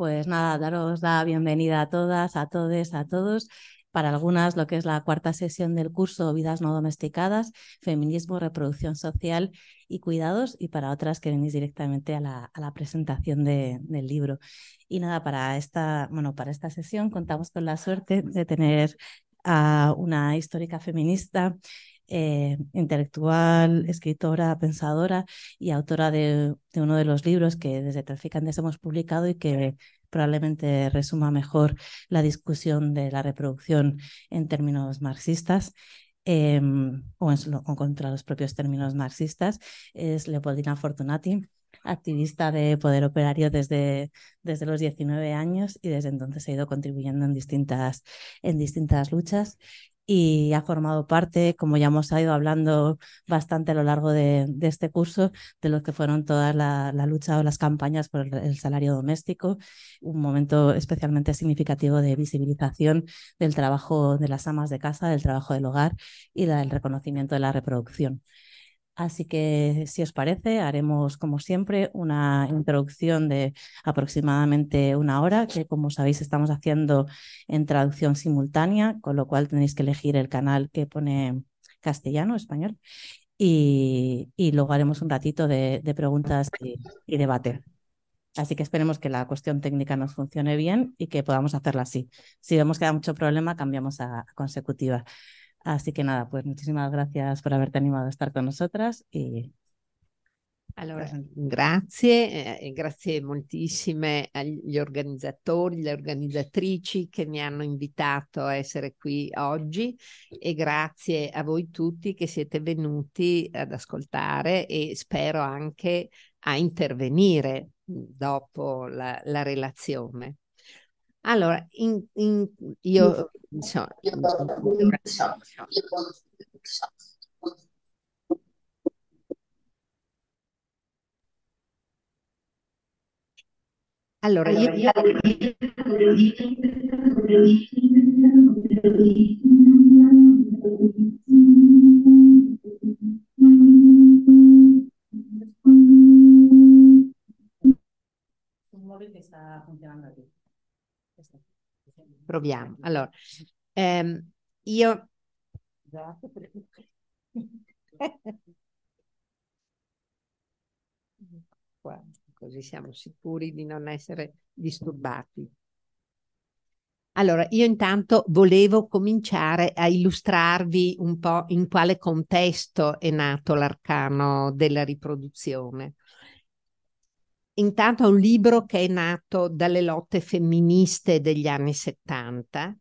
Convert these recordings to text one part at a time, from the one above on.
Pues nada, daros la bienvenida a todas, a todos, a todos. Para algunas, lo que es la cuarta sesión del curso Vidas no domesticadas, Feminismo, Reproducción Social y Cuidados, y para otras que venís directamente a la, presentación de, del libro. Y nada, para esta, bueno, para esta sesión contamos con la suerte de tener a una histórica feminista eh, intelectual, escritora, pensadora y autora de, de, uno de los libros que desde Traficantes hemos publicado y que probablemente resuma mejor la discusión de la reproducción en términos marxistas. Eh, o, en, o, contra los propios términos marxistas, es Leopoldina Fortunati, activista de poder operario desde, desde los 19 años y desde entonces ha ido contribuyendo en distintas, en distintas luchas y ha formado parte, como ya hemos ido hablando bastante a lo largo de, este curso, de lo que fueron toda la, la, lucha o las campañas por el, el, salario doméstico, un momento especialmente significativo de visibilización del trabajo de las amas de casa, del trabajo del hogar y del reconocimiento de la reproducción. Así que, si os parece, haremos, como siempre, una introducción de aproximadamente una hora, que como sabéis estamos haciendo en traducción simultánea, con lo cual tenéis que elegir el canal que pone castellano, español, y, y luego haremos un ratito de, de preguntas y, y debate. Así que esperemos que la cuestión técnica nos funcione bien y que podamos hacerla así. Si vemos que da mucho problema, cambiamos a consecutiva. Así que nada, pues muchísimas gracias por haberte animado a estar con nosotras y allora, grazie, eh, grazie moltissime agli organizzatori, le organizzatrici che mi hanno invitato a essere qui oggi e grazie a voi tutti che siete venuti ad ascoltare e spero anche a intervenire dopo la, la relazione. Allora, in, in, io, insomma, allora, io... Un móvil che sta funzionando lì. Proviamo. Allora, ehm, io... Qua, così siamo sicuri di non essere disturbati. Allora, io intanto volevo cominciare a illustrarvi un po' in quale contesto è nato l'arcano della riproduzione intanto è un libro che è nato dalle lotte femministe degli anni 70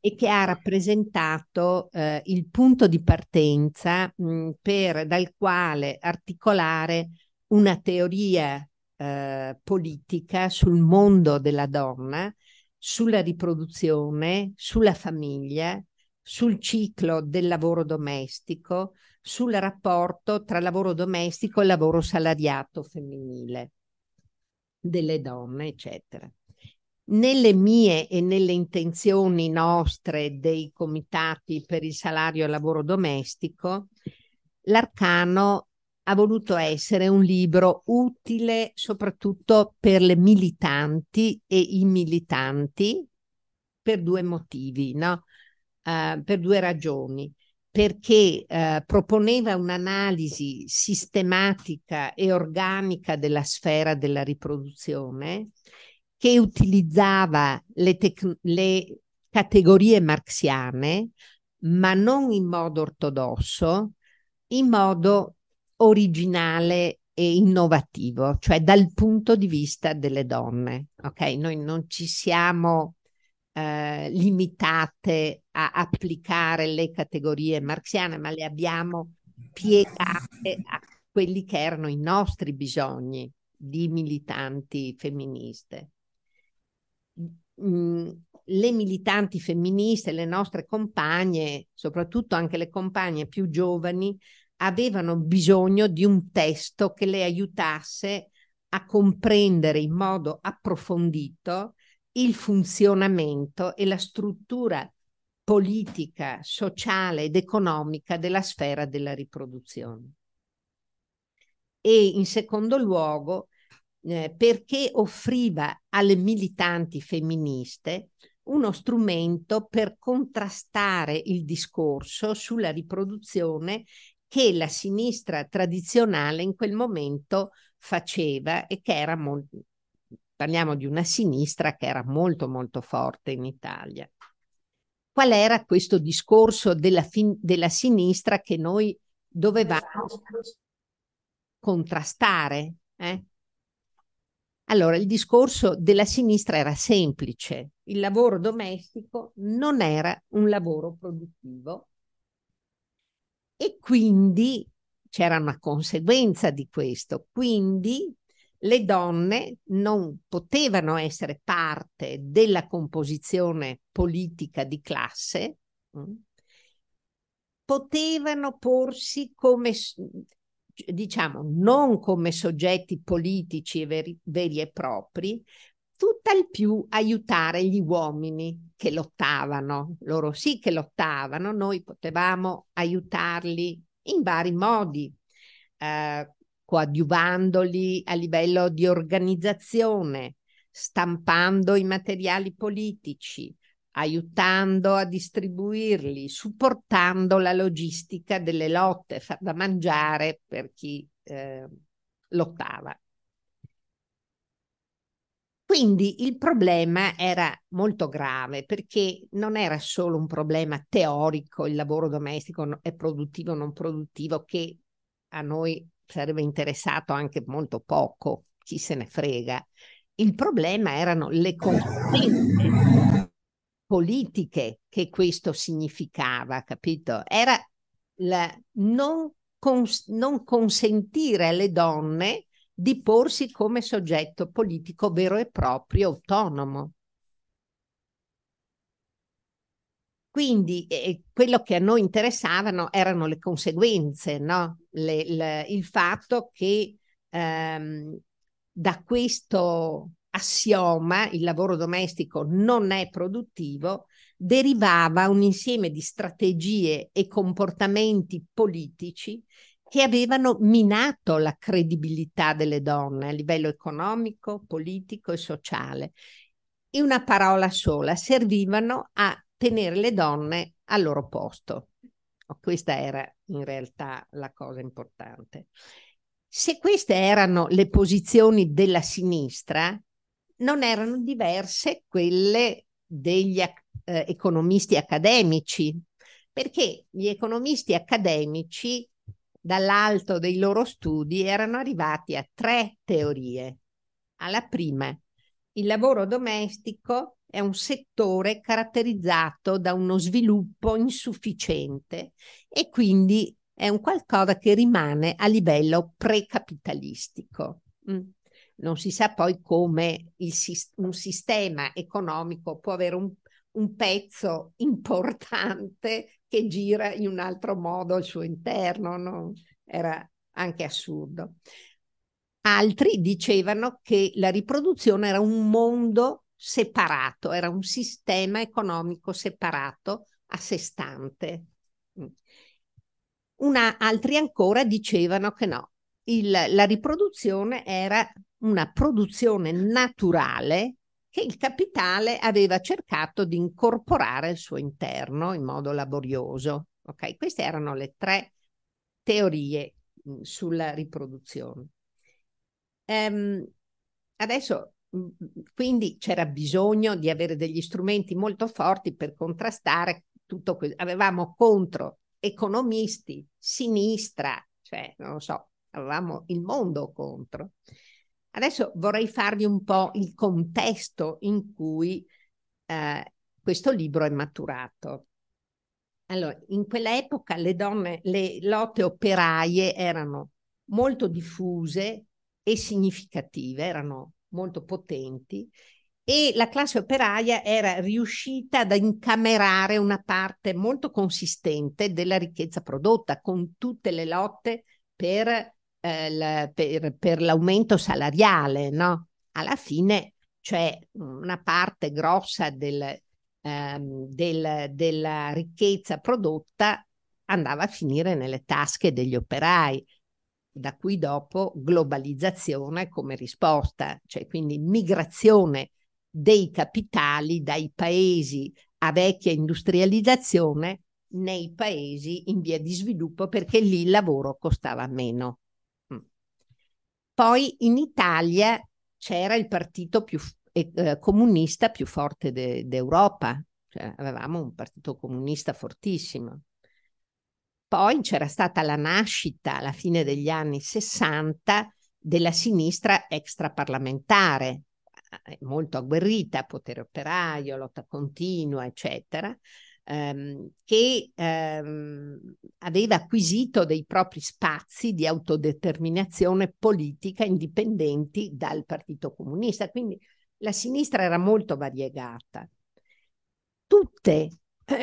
e che ha rappresentato eh, il punto di partenza mh, per, dal quale articolare una teoria eh, politica sul mondo della donna, sulla riproduzione, sulla famiglia, sul ciclo del lavoro domestico, sul rapporto tra lavoro domestico e lavoro salariato femminile delle donne, eccetera. Nelle mie e nelle intenzioni nostre dei comitati per il salario e lavoro domestico, l'Arcano ha voluto essere un libro utile soprattutto per le militanti e i militanti per due motivi, no? Uh, per due ragioni perché eh, proponeva un'analisi sistematica e organica della sfera della riproduzione che utilizzava le, tec- le categorie marxiane, ma non in modo ortodosso, in modo originale e innovativo, cioè dal punto di vista delle donne. Ok, noi non ci siamo eh, limitate a applicare le categorie marxiane, ma le abbiamo piegate a quelli che erano i nostri bisogni di militanti femministe. mh, le militanti femministe, le nostre compagne, soprattutto anche le compagne più giovani, avevano bisogno di un testo che le aiutasse a comprendere in modo approfondito il funzionamento e la struttura politica, sociale ed economica della sfera della riproduzione. E in secondo luogo, eh, perché offriva alle militanti femministe uno strumento per contrastare il discorso sulla riproduzione che la sinistra tradizionale in quel momento faceva e che era molto, parliamo di una sinistra che era molto molto forte in Italia. Qual era questo discorso della, fin- della sinistra che noi dovevamo contrastare? Eh? Allora, il discorso della sinistra era semplice. Il lavoro domestico non era un lavoro produttivo e quindi c'era una conseguenza di questo. Quindi le donne non potevano essere parte della composizione politica di classe, mm, potevano porsi come diciamo, non come soggetti politici veri, veri e propri, tutt'al più aiutare gli uomini che lottavano. Loro sì che lottavano, noi potevamo aiutarli in vari modi, eh, coadiuvandoli a livello di organizzazione, stampando i materiali politici, aiutando a distribuirli, supportando la logistica delle lotte, far da mangiare per chi eh, lottava. Quindi il problema era molto grave perché non era solo un problema teorico, il lavoro domestico è produttivo o non produttivo, che a noi sarebbe interessato anche molto poco, chi se ne frega. Il problema erano le conseguenze politiche che questo significava, capito? Era la non, cons- non consentire alle donne di porsi come soggetto politico vero e proprio, autonomo. Quindi eh, quello che a noi interessavano erano le conseguenze, no? le, le, il fatto che ehm, da questo assioma, il lavoro domestico non è produttivo, derivava un insieme di strategie e comportamenti politici che avevano minato la credibilità delle donne a livello economico, politico e sociale. In una parola sola, servivano a tenere le donne al loro posto. Questa era in realtà la cosa importante. Se queste erano le posizioni della sinistra, non erano diverse quelle degli eh, economisti accademici, perché gli economisti accademici dall'alto dei loro studi erano arrivati a tre teorie. Alla prima, il lavoro domestico è un settore caratterizzato da uno sviluppo insufficiente e quindi è un qualcosa che rimane a livello precapitalistico. Mm non si sa poi come il, un sistema economico può avere un, un pezzo importante che gira in un altro modo al suo interno, no? era anche assurdo. Altri dicevano che la riproduzione era un mondo separato, era un sistema economico separato a sé stante. Una, altri ancora dicevano che no, il, la riproduzione era una produzione naturale che il capitale aveva cercato di incorporare al suo interno in modo laborioso. Okay? Queste erano le tre teorie mh, sulla riproduzione. Ehm, adesso quindi c'era bisogno di avere degli strumenti molto forti per contrastare tutto questo. Avevamo contro economisti, sinistra, cioè non lo so, avevamo il mondo contro. Adesso vorrei farvi un po' il contesto in cui eh, questo libro è maturato. Allora, in quella epoca le donne, le lotte operaie erano molto diffuse e significative, erano molto potenti e la classe operaia era riuscita ad incamerare una parte molto consistente della ricchezza prodotta con tutte le lotte per, eh, la, per, per l'aumento salariale, no? Alla fine c'è una parte grossa del, ehm, del, della ricchezza prodotta andava a finire nelle tasche degli operai da qui dopo globalizzazione come risposta, cioè quindi migrazione dei capitali dai paesi a vecchia industrializzazione nei paesi in via di sviluppo perché lì il lavoro costava meno. Mm. Poi in Italia c'era il partito più eh, comunista più forte de- d'Europa, cioè avevamo un partito comunista fortissimo. Poi c'era stata la nascita alla fine degli anni 60 della sinistra extraparlamentare, eh, molto agguerrita, potere operaio, lotta continua, eccetera, ehm, che ehm, aveva acquisito dei propri spazi di autodeterminazione politica indipendenti dal Partito Comunista. Quindi la sinistra era molto variegata. Tutte,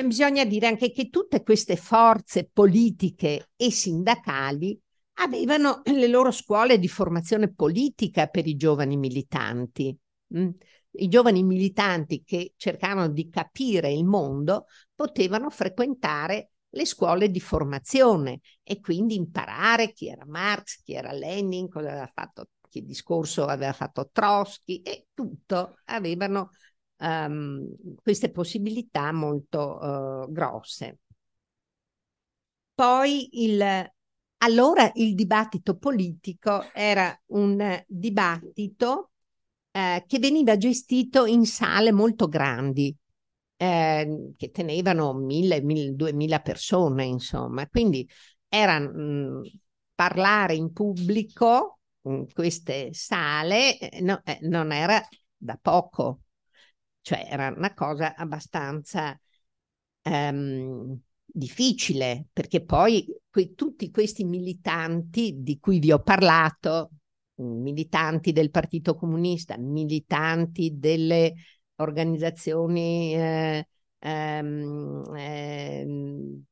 bisogna dire anche che tutte queste forze politiche e sindacali avevano le loro scuole di formazione politica per i giovani militanti. Mm. I giovani militanti che cercavano di capire il mondo potevano frequentare le scuole di formazione e quindi imparare chi era Marx, chi era Lenin, cosa aveva fatto, che discorso aveva fatto Trotsky e tutto avevano um, queste possibilità molto uh, grosse. Poi il, allora il dibattito politico era un dibattito eh, che veniva gestito in sale molto grandi, eh, che tenevano mille, mille, duemila persone, insomma. Quindi era mh, mm, parlare in pubblico in queste sale eh, no, eh, non era da poco, cioè era una cosa abbastanza um, difficile, perché poi que- tutti questi militanti di cui vi ho parlato, militanti del Partito Comunista, militanti delle organizzazioni eh, ehm, ehm,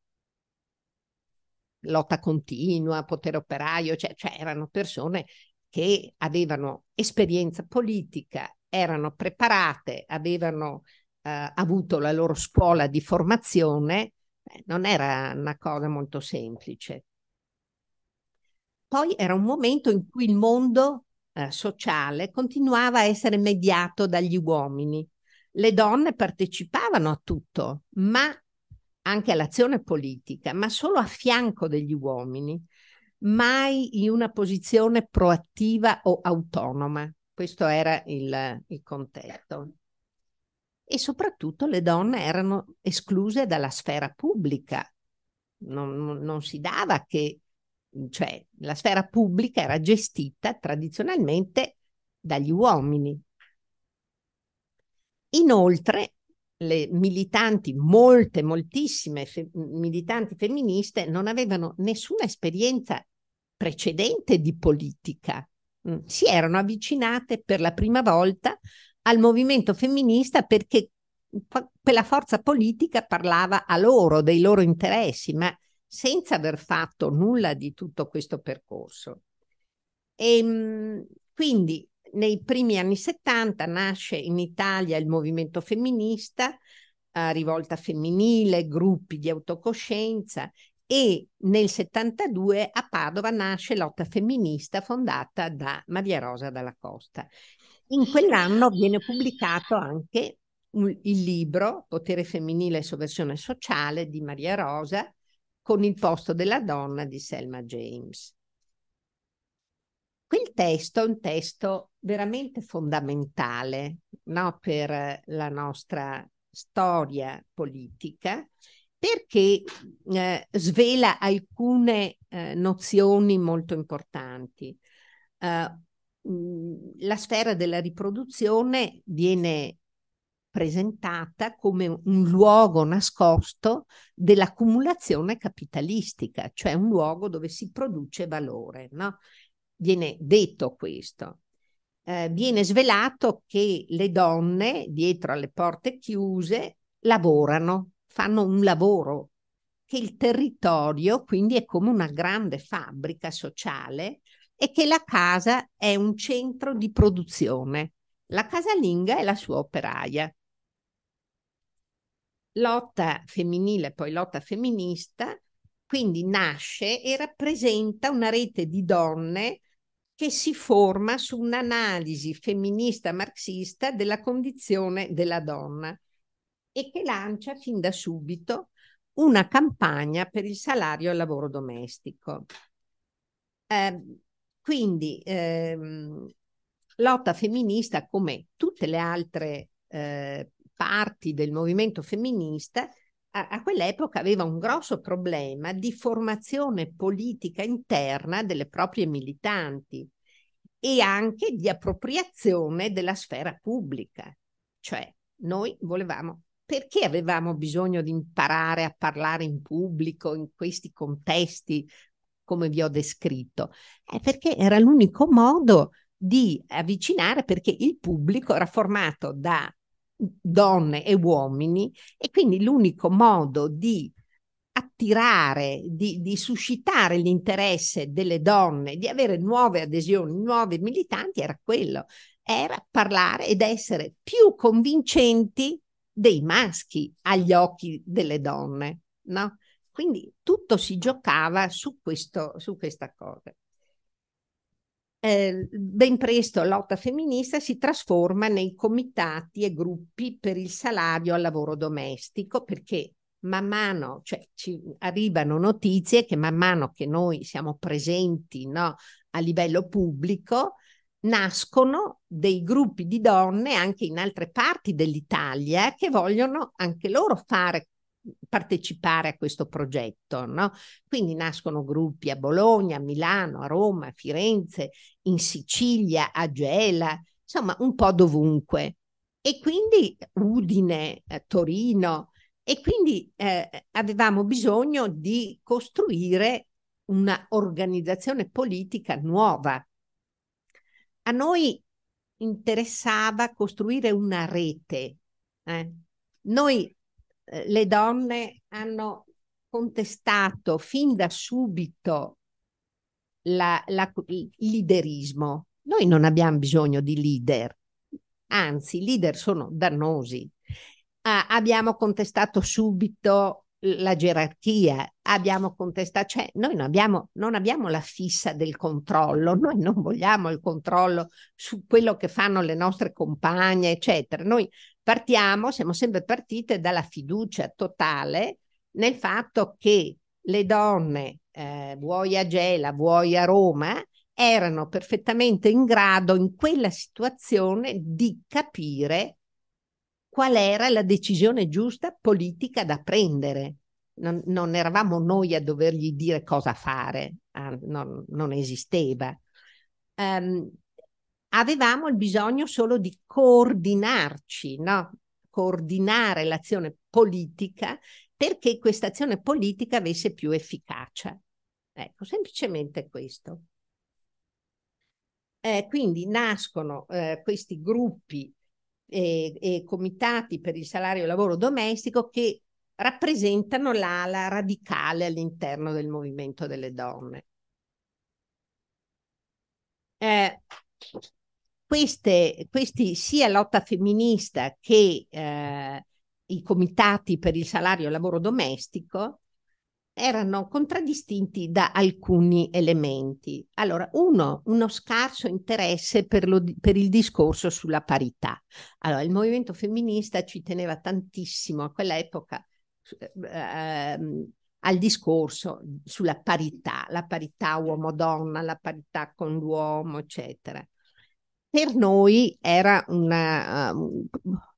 lotta continua, potere operaio, cioè, cioè erano persone che avevano esperienza politica, erano preparate, avevano eh, avuto la loro scuola di formazione, eh, non era una cosa molto semplice. Poi era un momento in cui il mondo eh, sociale continuava a essere mediato dagli uomini. Le donne partecipavano a tutto, ma anche all'azione politica, ma solo a fianco degli uomini, mai in una posizione proattiva o autonoma. Questo era il, il contesto. E soprattutto le donne erano escluse dalla sfera pubblica. Non, non, si dava che cioè la sfera pubblica era gestita tradizionalmente dagli uomini. Inoltre, le militanti, molte, moltissime fe- militanti femministe non avevano nessuna esperienza precedente di politica. Mm, si erano avvicinate per la prima volta al movimento femminista perché quella forza politica parlava a loro, dei loro interessi, ma senza aver fatto nulla di tutto questo percorso. E, ehm, quindi nei primi anni 70 nasce in Italia il movimento femminista, eh, rivolta femminile, gruppi di autocoscienza e nel 72 a Padova nasce Lotta Femminista fondata da Maria Rosa Dalla Costa. In quell'anno viene pubblicato anche il libro Potere femminile e sovversione sociale di Maria Rosa, con il posto della donna di Selma James. Quel testo è un testo veramente fondamentale no, per la nostra storia politica perché eh, svela alcune eh, nozioni molto importanti. Uh, la sfera della riproduzione viene presentata come un luogo nascosto dell'accumulazione capitalistica, cioè un luogo dove si produce valore. No? Viene detto questo. eh, viene svelato che le donne dietro alle porte chiuse lavorano, fanno un lavoro, che il territorio quindi è come una grande fabbrica sociale e che la casa è un centro di produzione. La casalinga è la sua operaia. Lotta femminile, poi lotta femminista, quindi nasce e rappresenta una rete di donne che si forma su un'analisi femminista marxista della condizione della donna e che lancia fin da subito una campagna per il salario al lavoro domestico. Eh, quindi ehm, lotta femminista come tutte le altre eh, parti del movimento femminista a, a quell'epoca aveva un grosso problema di formazione politica interna delle proprie militanti e anche di appropriazione della sfera pubblica. Cioè, noi volevamo, perché avevamo bisogno di imparare a parlare in pubblico in questi contesti come vi ho descritto? Eh, perché era l'unico modo di avvicinare, perché il pubblico era formato da donne e uomini e quindi l'unico modo di attirare, di, di, suscitare l'interesse delle donne, di avere nuove adesioni, nuovi militanti, era quello, era parlare ed essere più convincenti dei maschi agli occhi delle donne, no? Quindi tutto si giocava su, questo, su questa cosa eh, ben presto lotta femminista si trasforma nei comitati e gruppi per il salario al lavoro domestico perché man mano, cioè ci arrivano notizie che man mano che noi siamo presenti no, a livello pubblico, nascono dei gruppi di donne anche in altre parti dell'Italia che vogliono anche loro fare partecipare a questo progetto. No? Quindi nascono gruppi a Bologna, a Milano, a Roma, a Firenze, in Sicilia, a Gela, insomma un po' dovunque. E quindi Udine, eh, Torino, e quindi eh, avevamo bisogno di costruire una organizzazione politica nuova. A noi interessava costruire una rete. Eh? Noi eh, le donne hanno contestato fin da subito la, la, il liderismo. Noi non abbiamo bisogno di leader, anzi, i leader sono dannosi. Ah, abbiamo contestato subito la gerarchia, abbiamo contestato, cioè noi non abbiamo, non abbiamo la fissa del controllo, noi non vogliamo il controllo su quello che fanno le nostre compagne, eccetera. Noi partiamo, siamo sempre partite dalla fiducia totale nel fatto che le donne, eh, vuoi a Gela, vuoi a Roma, erano perfettamente in grado in quella situazione di capire qual era la decisione giusta politica da prendere. Non, non eravamo noi a dovergli dire cosa fare, ah, non, non, esisteva. Um, avevamo il bisogno solo di coordinarci, no? coordinare l'azione politica perché questa azione politica avesse più efficacia. Ecco, semplicemente questo. Eh, quindi nascono eh, questi gruppi e, e, comitati per il salario e lavoro domestico che rappresentano l'ala radicale all'interno del movimento delle donne. Eh, queste, questi sia lotta femminista che eh, i comitati per il salario e lavoro domestico erano contraddistinti da alcuni elementi. Allora, uno, uno scarso interesse per, lo, per, il discorso sulla parità. Allora, il movimento femminista ci teneva tantissimo a quell'epoca eh, ehm, al discorso sulla parità, la parità uomo-donna, la parità con l'uomo, eccetera per noi era una, uh,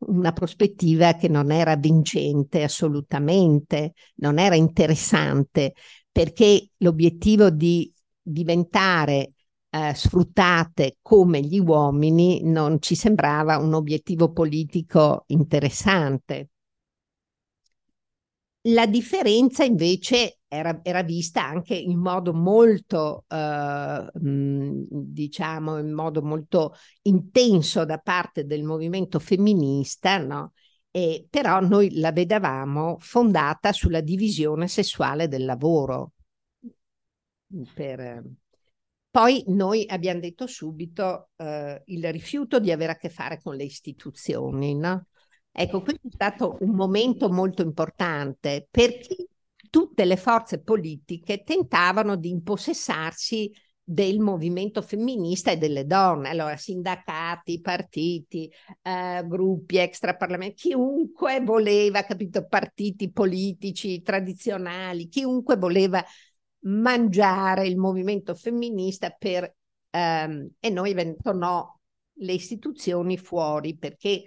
una, prospettiva che non era vincente assolutamente, non era interessante, perché l'obiettivo di diventare uh, sfruttate come gli uomini non ci sembrava un obiettivo politico interessante. La differenza invece era, era, vista anche in modo molto, eh, diciamo, in modo molto intenso da parte del movimento femminista, no? E, però noi la vedevamo fondata sulla divisione sessuale del lavoro. Per, poi noi abbiamo detto subito eh, il rifiuto di avere a che fare con le istituzioni, no? Ecco, questo è stato un momento molto importante perché tutte le forze politiche tentavano di impossessarsi del movimento femminista e delle donne, allora sindacati, partiti, eh, gruppi extraparlamentari, chiunque voleva, capito, partiti politici tradizionali, chiunque voleva mangiare il movimento femminista per, ehm, e noi no, le istituzioni fuori perché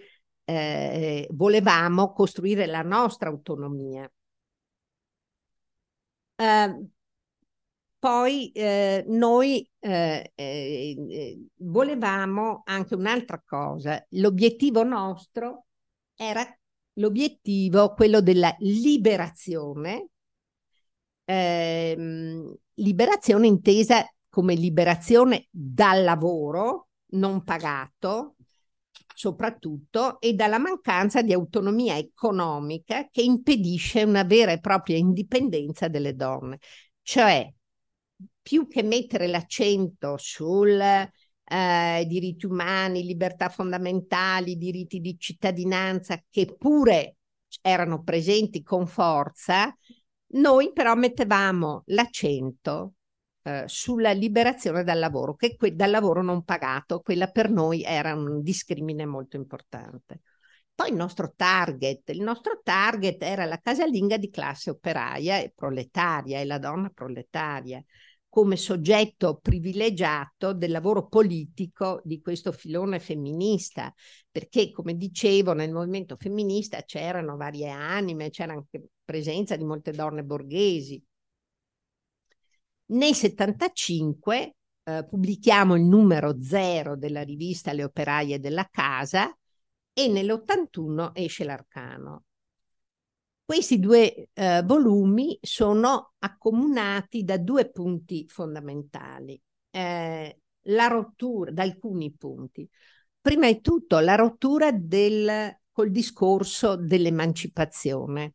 eh, volevamo costruire la nostra autonomia. Uh, poi eh, noi eh, eh, volevamo anche un'altra cosa. L'obiettivo nostro era l'obiettivo, quello della liberazione, ehm, liberazione intesa come liberazione dal lavoro non pagato, soprattutto e dalla mancanza di autonomia economica che impedisce una vera e propria indipendenza delle donne. Cioè, più che mettere l'accento sui eh, diritti umani, libertà fondamentali, diritti di cittadinanza, che pure erano presenti con forza, noi però mettevamo l'accento eh, sulla liberazione dal lavoro, che que- dal lavoro non pagato, quella per noi era un discrimine molto importante. Poi il nostro target, il nostro target era la casalinga di classe operaia e proletaria e la donna proletaria come soggetto privilegiato del lavoro politico di questo filone femminista, perché come dicevo nel movimento femminista c'erano varie anime, c'era anche presenza di molte donne borghesi, nel 75 eh, pubblichiamo il numero zero della rivista Le operaie della casa e nell'81 esce l'Arcano. Questi due eh, volumi sono accomunati da due punti fondamentali, eh, la rottura, da alcuni punti. Prima di tutto la rottura del, col discorso dell'emancipazione,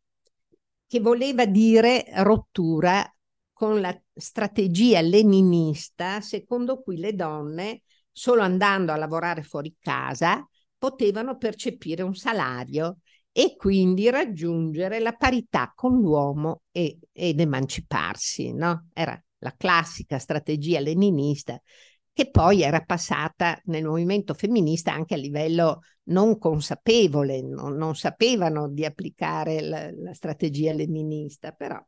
che voleva dire rottura con la strategia leninista secondo cui le donne, solo andando a lavorare fuori casa, potevano percepire un salario e quindi raggiungere la parità con l'uomo e, ed emanciparsi. No? Era la classica strategia leninista che poi era passata nel movimento femminista anche a livello non consapevole, non, non sapevano di applicare la, la strategia leninista, però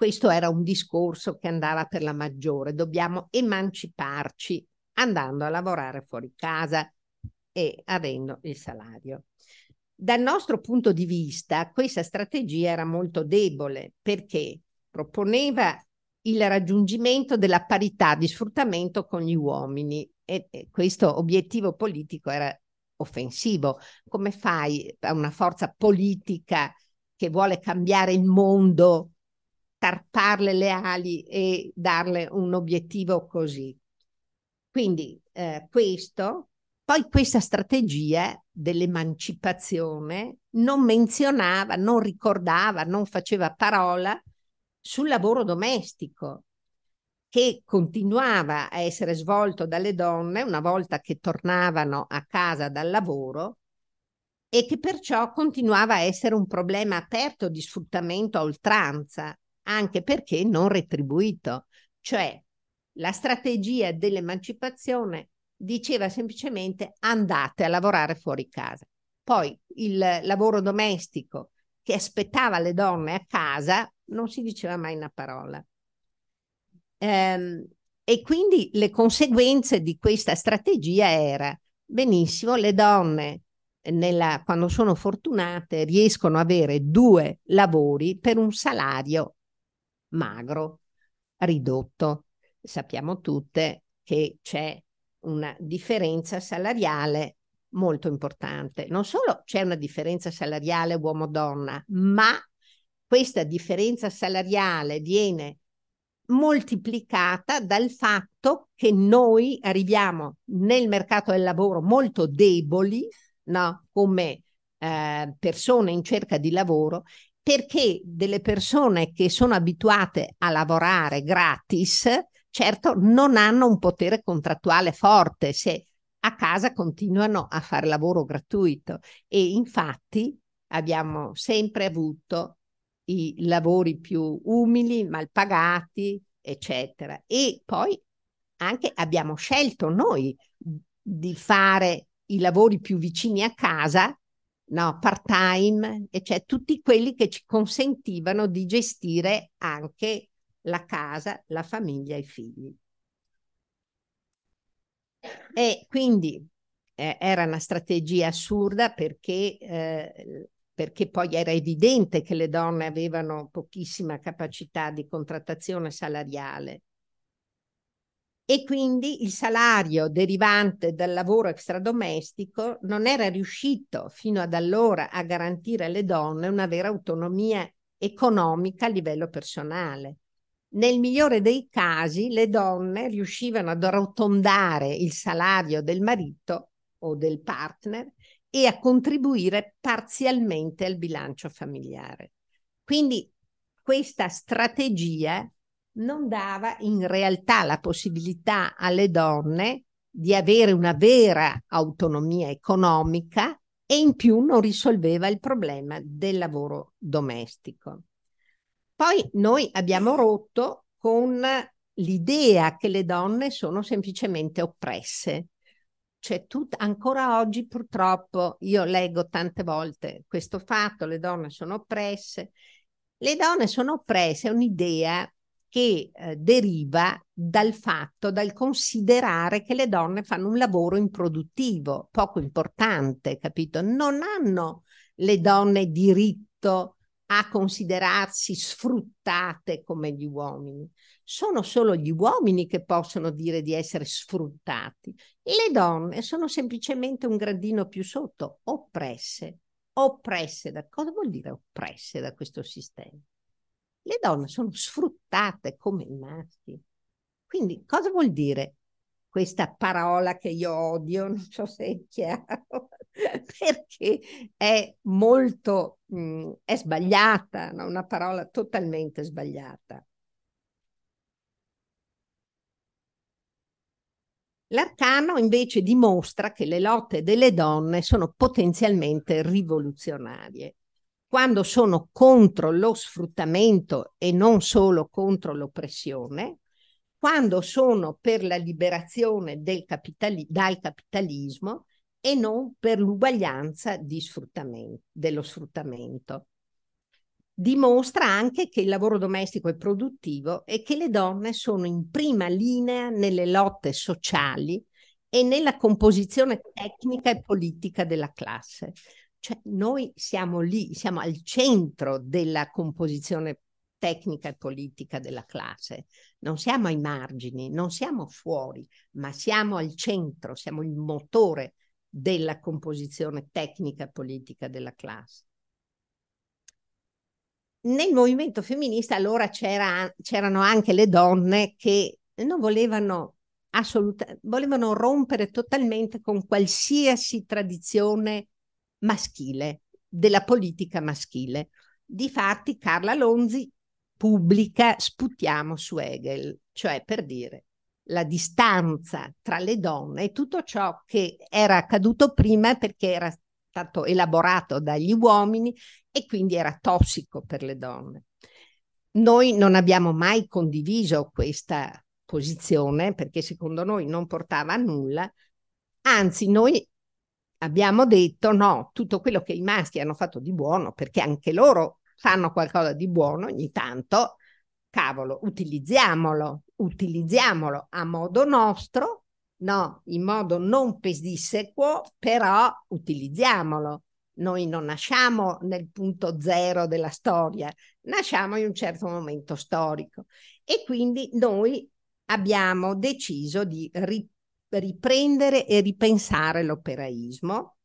questo era un discorso che andava per la maggiore. Dobbiamo emanciparci andando a lavorare fuori casa e avendo il salario. Dal nostro punto di vista, questa strategia era molto debole perché proponeva il raggiungimento della parità di sfruttamento con gli uomini e, e questo obiettivo politico era offensivo. Come fai a una forza politica che vuole cambiare il mondo tarparle le ali e darle un obiettivo così. Quindi eh, questo, poi questa strategia dell'emancipazione non menzionava, non ricordava, non faceva parola sul lavoro domestico che continuava a essere svolto dalle donne una volta che tornavano a casa dal lavoro e che perciò continuava a essere un problema aperto di sfruttamento a oltranza anche perché non retribuito. Cioè la strategia dell'emancipazione diceva semplicemente andate a lavorare fuori casa. Poi il lavoro domestico che aspettava le donne a casa non si diceva mai una parola. Ehm, e quindi le conseguenze di questa strategia era benissimo, le donne nella, quando sono fortunate riescono ad avere due lavori per un salario magro, ridotto. Sappiamo tutte che c'è una differenza salariale molto importante. Non solo c'è una differenza salariale uomo-donna, ma questa differenza salariale viene moltiplicata dal fatto che noi arriviamo nel mercato del lavoro molto deboli, no? come eh, persone in cerca di lavoro, perché delle persone che sono abituate a lavorare gratis, certo non hanno un potere contrattuale forte se a casa continuano a fare lavoro gratuito e infatti abbiamo sempre avuto i lavori più umili, mal pagati, eccetera. E poi anche abbiamo scelto noi di fare i lavori più vicini a casa, no, part time, e cioè tutti quelli che ci consentivano di gestire anche la casa, la famiglia e i figli. E quindi eh, era una strategia assurda perché eh, perché poi era evidente che le donne avevano pochissima capacità di contrattazione salariale. E quindi il salario derivante dal lavoro extradomestico non era riuscito fino ad allora a garantire alle donne una vera autonomia economica a livello personale. Nel migliore dei casi le donne riuscivano ad arrotondare il salario del marito o del partner e a contribuire parzialmente al bilancio familiare. Quindi questa strategia non dava in realtà la possibilità alle donne di avere una vera autonomia economica e in più non risolveva il problema del lavoro domestico. Poi noi abbiamo rotto con l'idea che le donne sono semplicemente oppresse cioè tut- ancora oggi purtroppo io leggo tante volte questo fatto, le donne sono oppresse. Le donne sono oppresse è un'idea che eh, deriva dal fatto, dal considerare che le donne fanno un lavoro improduttivo, poco importante, capito? Non hanno le donne diritto a considerarsi sfruttate come gli uomini sono solo gli uomini che possono dire di essere sfruttati. Le donne sono semplicemente un gradino più sotto, oppresse. Oppresse da cosa vuol dire oppresse da questo sistema? Le donne sono sfruttate come i maschi. Quindi cosa vuol dire questa parola che io odio? Non so se è chiaro, perché è molto, mh, mm, è sbagliata, no? una parola totalmente sbagliata. L'arcano invece dimostra che le lotte delle donne sono potenzialmente rivoluzionarie. Quando sono contro lo sfruttamento e non solo contro l'oppressione, quando sono per la liberazione capitali- dal capitalismo e non per l'uguaglianza sfruttamento, dello sfruttamento dimostra anche che il lavoro domestico è produttivo e che le donne sono in prima linea nelle lotte sociali e nella composizione tecnica e politica della classe. Cioè noi siamo lì, siamo al centro della composizione tecnica e politica della classe. Non siamo ai margini, non siamo fuori, ma siamo al centro, siamo il motore della composizione tecnica e politica della classe nel movimento femminista allora c'era, c'erano anche le donne che non volevano assolutamente, volevano rompere totalmente con qualsiasi tradizione maschile, della politica maschile. Difatti Carla Lonzi pubblica Sputiamo su Hegel, cioè per dire la distanza tra le donne e tutto ciò che era accaduto prima perché era stato elaborato dagli uomini e quindi era tossico per le donne. Noi non abbiamo mai condiviso questa posizione perché secondo noi non portava a nulla, anzi noi abbiamo detto no, tutto quello che i maschi hanno fatto di buono, perché anche loro fanno qualcosa di buono ogni tanto, cavolo, utilizziamolo, utilizziamolo a modo nostro no, in modo non pedissequo, però utilizziamolo. Noi non nasciamo nel punto zero della storia, nasciamo in un certo momento storico e quindi noi abbiamo deciso di ri- riprendere e ripensare l'operaismo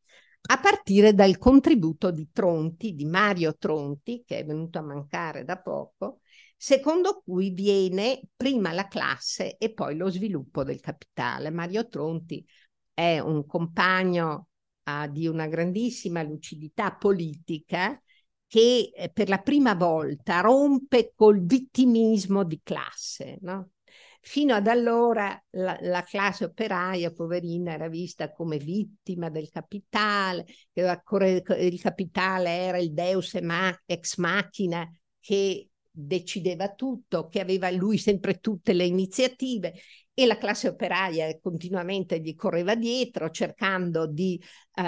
a partire dal contributo di Tronti, di Mario Tronti, che è venuto a mancare da poco, secondo cui viene prima la classe e poi lo sviluppo del capitale. Mario Tronti è un compagno uh, di una grandissima lucidità politica che eh, per la prima volta rompe col vittimismo di classe, no? Fino ad allora la, la, classe operaia, poverina, era vista come vittima del capitale, il capitale era il deus ex machina che decideva tutto, che aveva lui sempre tutte le iniziative e la classe operaia continuamente gli correva dietro cercando di uh,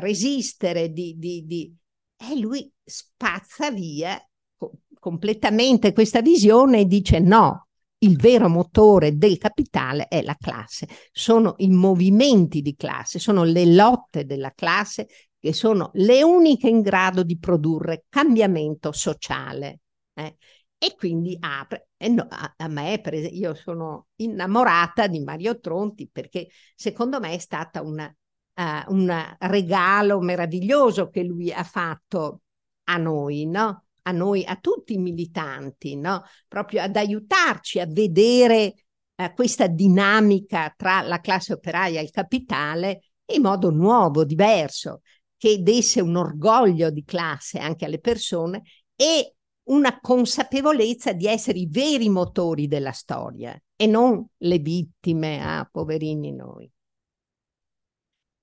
resistere, di, di, di... e lui spazza via co- completamente questa visione e dice no, il vero motore del capitale è la classe, sono i movimenti di classe, sono le lotte della classe che sono le uniche in grado di produrre cambiamento sociale. Eh? E quindi apre. E no, a, a, me, io sono innamorata di Mario Tronti perché secondo me è stato uh, un regalo meraviglioso che lui ha fatto a noi, no? A noi, a tutti i militanti, no? proprio ad aiutarci a vedere eh, questa dinamica tra la classe operaia e il capitale in modo nuovo, diverso, che desse un orgoglio di classe anche alle persone e una consapevolezza di essere i veri motori della storia e non le vittime, ah, poverini noi.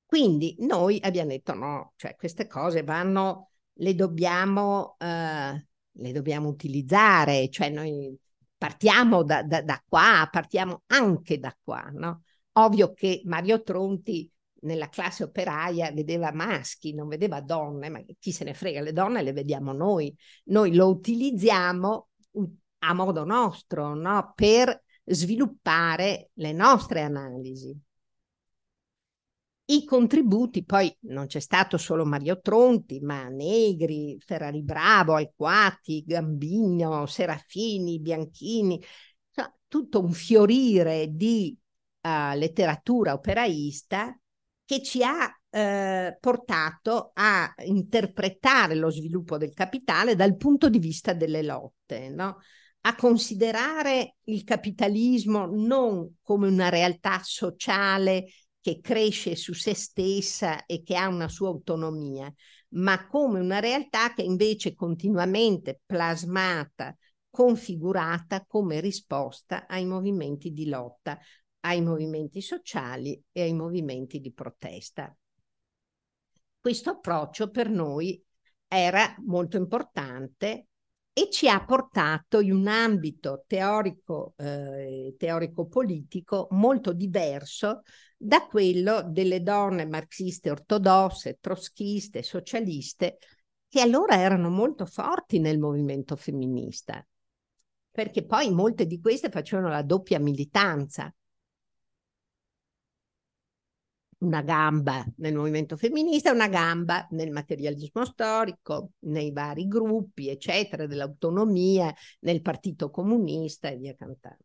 Quindi noi abbiamo detto no, cioè queste cose vanno le dobbiamo, eh, le dobbiamo utilizzare, cioè noi partiamo da, da, da, qua, partiamo anche da qua, no? Ovvio che Mario Tronti nella classe operaia vedeva maschi, non vedeva donne, ma chi se ne frega, le donne le vediamo noi, noi lo utilizziamo a modo nostro, no? Per sviluppare le nostre analisi. I contributi, poi non c'è stato solo Mario Tronti, ma Negri, Ferrari Bravo, Alquati, Gambigno, Serafini, Bianchini, tutto un fiorire di uh, letteratura operaista che ci ha eh, portato a interpretare lo sviluppo del capitale dal punto di vista delle lotte, no? a considerare il capitalismo non come una realtà sociale che cresce su se stessa e che ha una sua autonomia, ma come una realtà che invece è continuamente plasmata, configurata come risposta ai movimenti di lotta, ai movimenti sociali e ai movimenti di protesta. Questo approccio per noi era molto importante e ci ha portato in un ambito teorico, eh, teorico-politico molto diverso da quello delle donne marxiste ortodosse, trotschiste, socialiste, che allora erano molto forti nel movimento femminista, perché poi molte di queste facevano la doppia militanza, una gamba nel movimento femminista, una gamba nel materialismo storico, nei vari gruppi, eccetera, dell'autonomia, nel partito comunista e via cantando.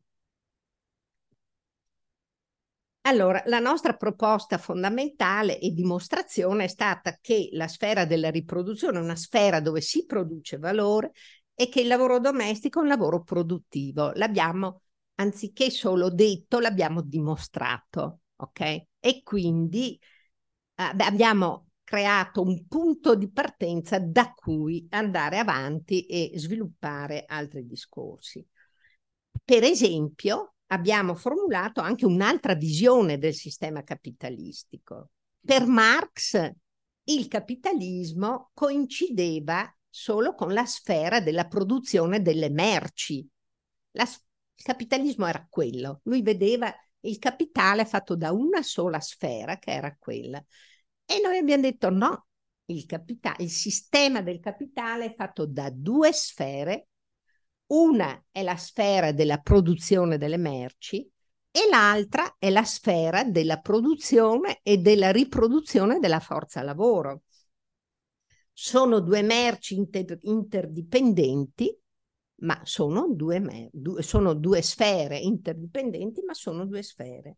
Allora, la nostra proposta fondamentale e dimostrazione è stata che la sfera della riproduzione è una sfera dove si produce valore e che il lavoro domestico è un lavoro produttivo. L'abbiamo, anziché solo detto, l'abbiamo dimostrato, ok? E quindi eh, abbiamo creato un punto di partenza da cui andare avanti e sviluppare altri discorsi. Per esempio, abbiamo formulato anche un'altra visione del sistema capitalistico. Per Marx il capitalismo coincideva solo con la sfera della produzione delle merci. La, il capitalismo era quello, lui vedeva il capitale fatto da una sola sfera, che era quella. E noi abbiamo detto no, il, capitale, il sistema del capitale è fatto da due sfere una è la sfera della produzione delle merci e l'altra è la sfera della produzione e della riproduzione della forza lavoro. Sono due merci inter- interdipendenti, ma sono due, mer- due, sono due sfere interdipendenti, ma sono due sfere.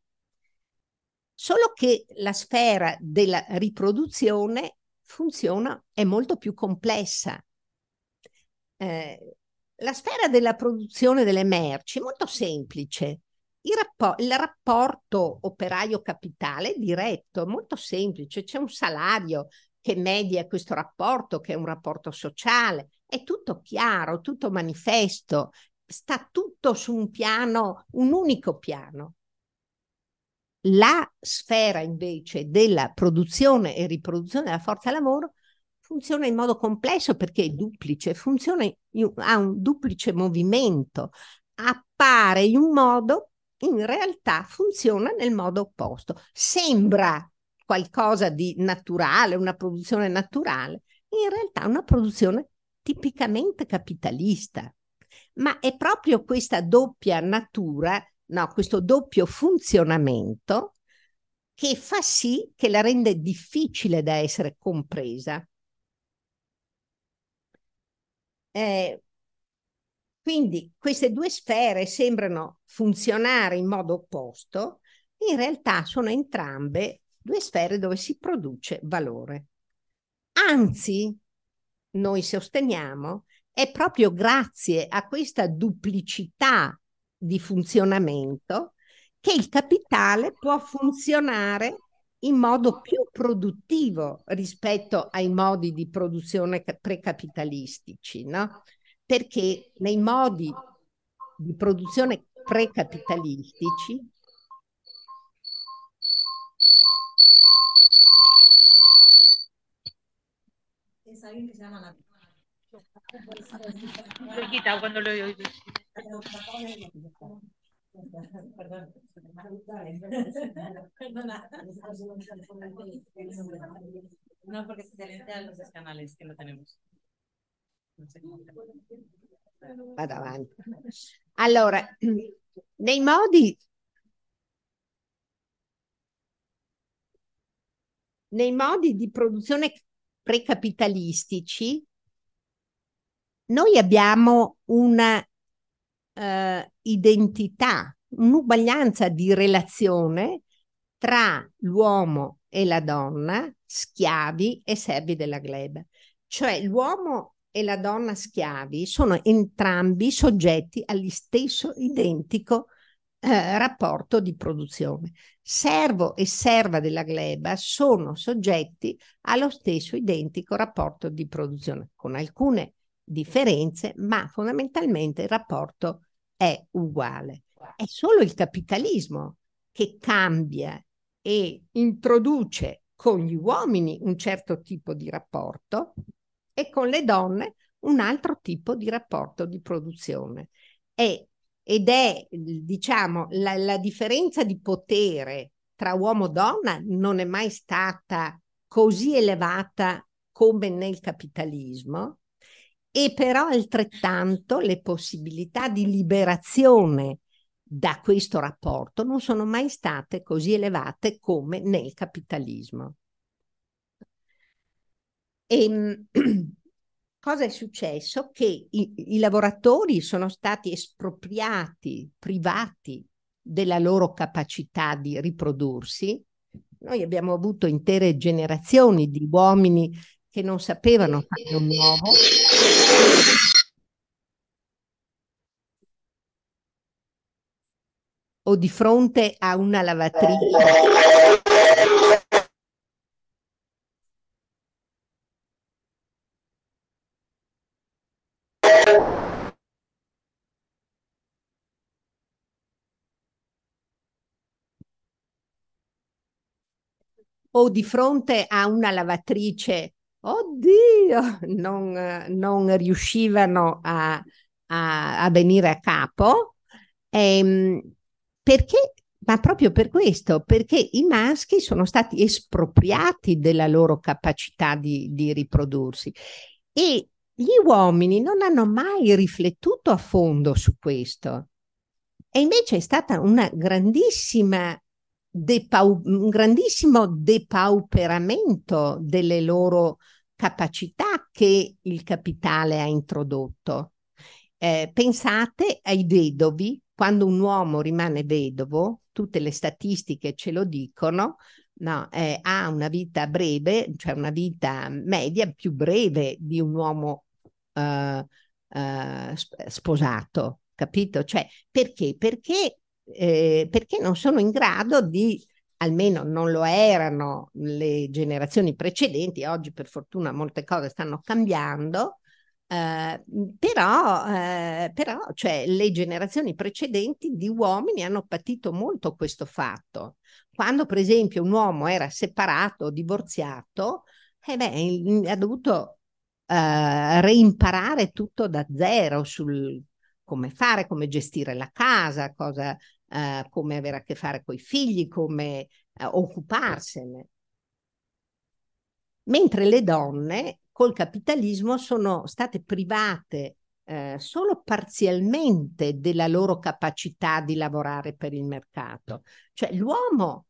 Solo che la sfera della riproduzione funziona, è molto più complessa. Eh, la sfera della produzione delle merci è molto semplice. Il, rappo- il rapporto operaio-capitale è diretto, molto semplice. C'è un salario che media questo rapporto, che è un rapporto sociale. È tutto chiaro, tutto manifesto, sta tutto su un piano, un unico piano. La sfera invece della produzione e riproduzione della forza lavoro funziona in modo complesso perché è duplice, funziona in, ha un duplice movimento, appare in un modo, in realtà funziona nel modo opposto. Sembra qualcosa di naturale, una produzione naturale, in realtà una produzione tipicamente capitalista. Ma è proprio questa doppia natura no, questo doppio funzionamento che fa sì che la rende difficile da essere compresa. Eh, quindi queste due sfere sembrano funzionare in modo opposto, in realtà sono entrambe due sfere dove si produce valore. Anzi, noi sosteniamo, è proprio grazie a questa duplicità di funzionamento che il capitale può funzionare in modo più produttivo rispetto ai modi di produzione precapitalistici, no? Perché nei modi di produzione precapitalistici alguien que se llama Nati. cuando lo oí. Perdón. No, porque se silencian los canales que no tenemos. Vado avanti. Allora, nei modi nei modi di produzione precapitalistici noi abbiamo una uh, identità, un'uguaglianza di relazione tra l'uomo e la donna, schiavi e servi della gleba. Cioè l'uomo e la donna schiavi sono entrambi soggetti allo stesso identico eh, rapporto di produzione. Servo e serva della gleba sono soggetti allo stesso identico rapporto di produzione, con alcune differenze, ma fondamentalmente il rapporto è uguale. È solo il capitalismo che cambia e introduce con gli uomini un certo tipo di rapporto e con le donne un altro tipo di rapporto di produzione. È, ed è, diciamo, la, la differenza di potere tra uomo e donna non è mai stata così elevata come nel capitalismo, e però altrettanto le possibilità di liberazione da questo rapporto non sono mai state così elevate come nel capitalismo. E, ehm, cosa è successo? Che i, i lavoratori sono stati espropriati, privati della loro capacità di riprodursi. Noi abbiamo avuto intere generazioni di uomini che non sapevano fare un uovo. O di fronte a una lavatrice. O di fronte a una lavatrice oddio, non, non riuscivano a, a, a, venire a capo. Ehm, perché? Ma proprio per questo, perché i maschi sono stati espropriati della loro capacità di, di riprodursi e gli uomini non hanno mai riflettuto a fondo su questo. E invece è stata una grandissima depau- un grandissimo depauperamento delle loro capacità che il capitale ha introdotto. Eh, pensate ai vedovi quando un uomo rimane vedovo, tutte le statistiche ce lo dicono, no, eh, ha una vita breve, cioè una vita media più breve di un uomo eh, eh, sposato, capito? Cioè, perché? Perché, eh, perché non sono in grado di almeno non lo erano le generazioni precedenti, oggi per fortuna molte cose stanno cambiando, eh, però, eh, però cioè, le generazioni precedenti di uomini hanno patito molto questo fatto. Quando per esempio un uomo era separato, divorziato, eh beh, ha dovuto eh, reimparare tutto da zero sul come fare, come gestire la casa, cosa, eh, come avere a che fare con i figli, come eh, occuparsene. Mentre le donne col capitalismo sono state private eh, solo parzialmente della loro capacità di lavorare per il mercato. Cioè l'uomo,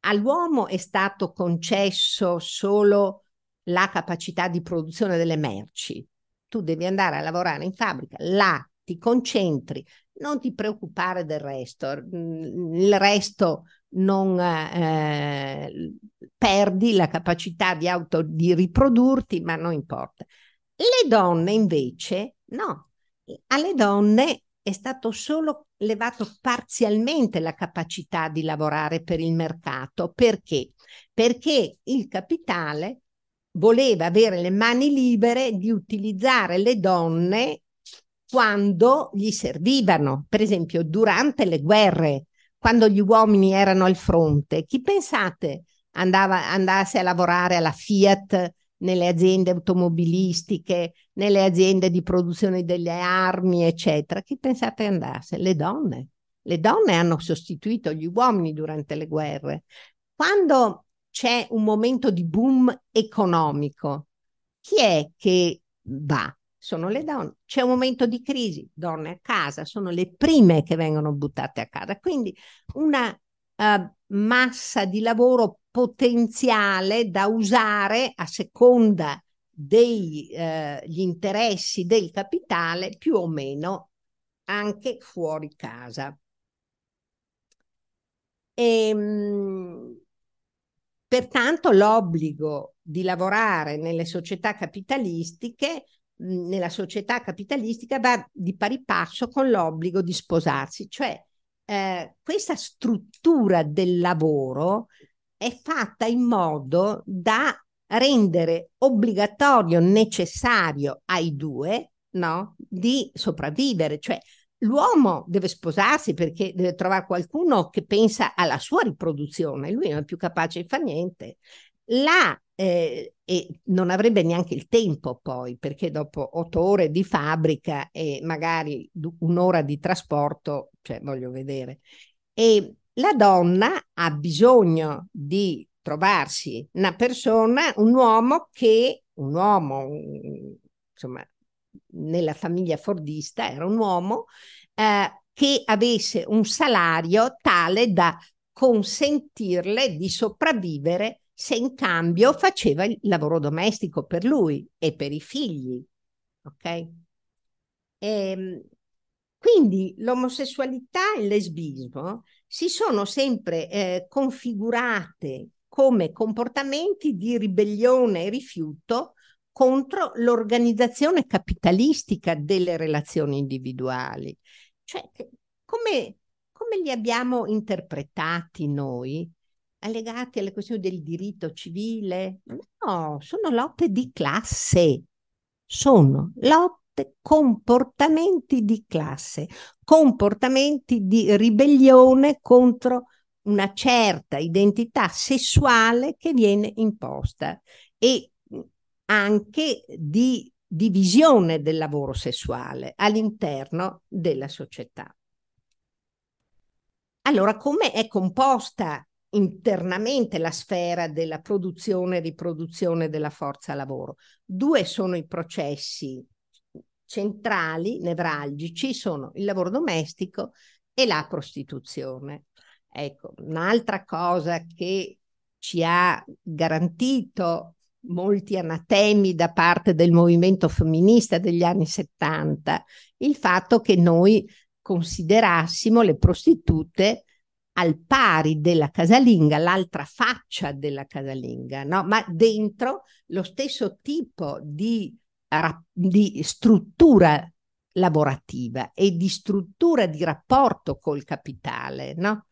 all'uomo è stato concesso solo la capacità di produzione delle merci. Tu devi andare a lavorare in fabbrica, là ti concentri, non ti preoccupare del resto, il resto non eh, perdi la capacità di, auto, di riprodurti, ma non importa. Le donne invece no, alle donne è stato solo levato parzialmente la capacità di lavorare per il mercato. Perché? Perché il capitale voleva avere le mani libere di utilizzare le donne quando gli servivano, per esempio durante le guerre, quando gli uomini erano al fronte. Chi pensate andava, andasse a lavorare alla Fiat, nelle aziende automobilistiche, nelle aziende di produzione delle armi, eccetera? Chi pensate andasse? Le donne. Le donne hanno sostituito gli uomini durante le guerre. Quando c'è un momento di boom economico, chi è che va? Sono le donne. C'è un momento di crisi, donne a casa, sono le prime che vengono buttate a casa. Quindi una uh, massa di lavoro potenziale da usare a seconda degli uh, interessi del capitale più o meno anche fuori casa. E, ehm, pertanto l'obbligo di lavorare nelle società capitalistiche nella società capitalistica va di pari passo con l'obbligo di sposarsi, cioè eh, questa struttura del lavoro è fatta in modo da rendere obbligatorio, necessario ai due, no, di sopravvivere, cioè l'uomo deve sposarsi perché deve trovare qualcuno che pensa alla sua riproduzione, lui non è più capace di fare niente. La eh, e non avrebbe neanche il tempo poi, perché dopo otto ore di fabbrica e magari un'ora di trasporto, cioè voglio vedere. E la donna ha bisogno di trovarsi una persona, un uomo che, un uomo, insomma, nella famiglia fordista era un uomo eh, che avesse un salario tale da consentirle di sopravvivere se in cambio faceva il lavoro domestico per lui e per i figli. Ok? E, ehm, quindi l'omosessualità e il lesbismo si sono sempre eh, configurate come comportamenti di ribellione e rifiuto contro l'organizzazione capitalistica delle relazioni individuali. Cioè, come, come li abbiamo interpretati noi? Legati alle questioni del diritto civile. No, sono lotte di classe. Sono lotte, comportamenti di classe, comportamenti di ribellione contro una certa identità sessuale che viene imposta e anche di divisione del lavoro sessuale all'interno della società. Allora, come è composta internamente la sfera della produzione e riproduzione della forza lavoro. Due sono i processi centrali, nevralgici, sono il lavoro domestico e la prostituzione. Ecco, un'altra cosa che ci ha garantito molti anatemi da parte del movimento femminista degli anni 70, il fatto che noi considerassimo le prostitute al pari della casalinga, l'altra faccia della casalinga, no? ma dentro lo stesso tipo di, di struttura lavorativa e di struttura di rapporto col capitale, no?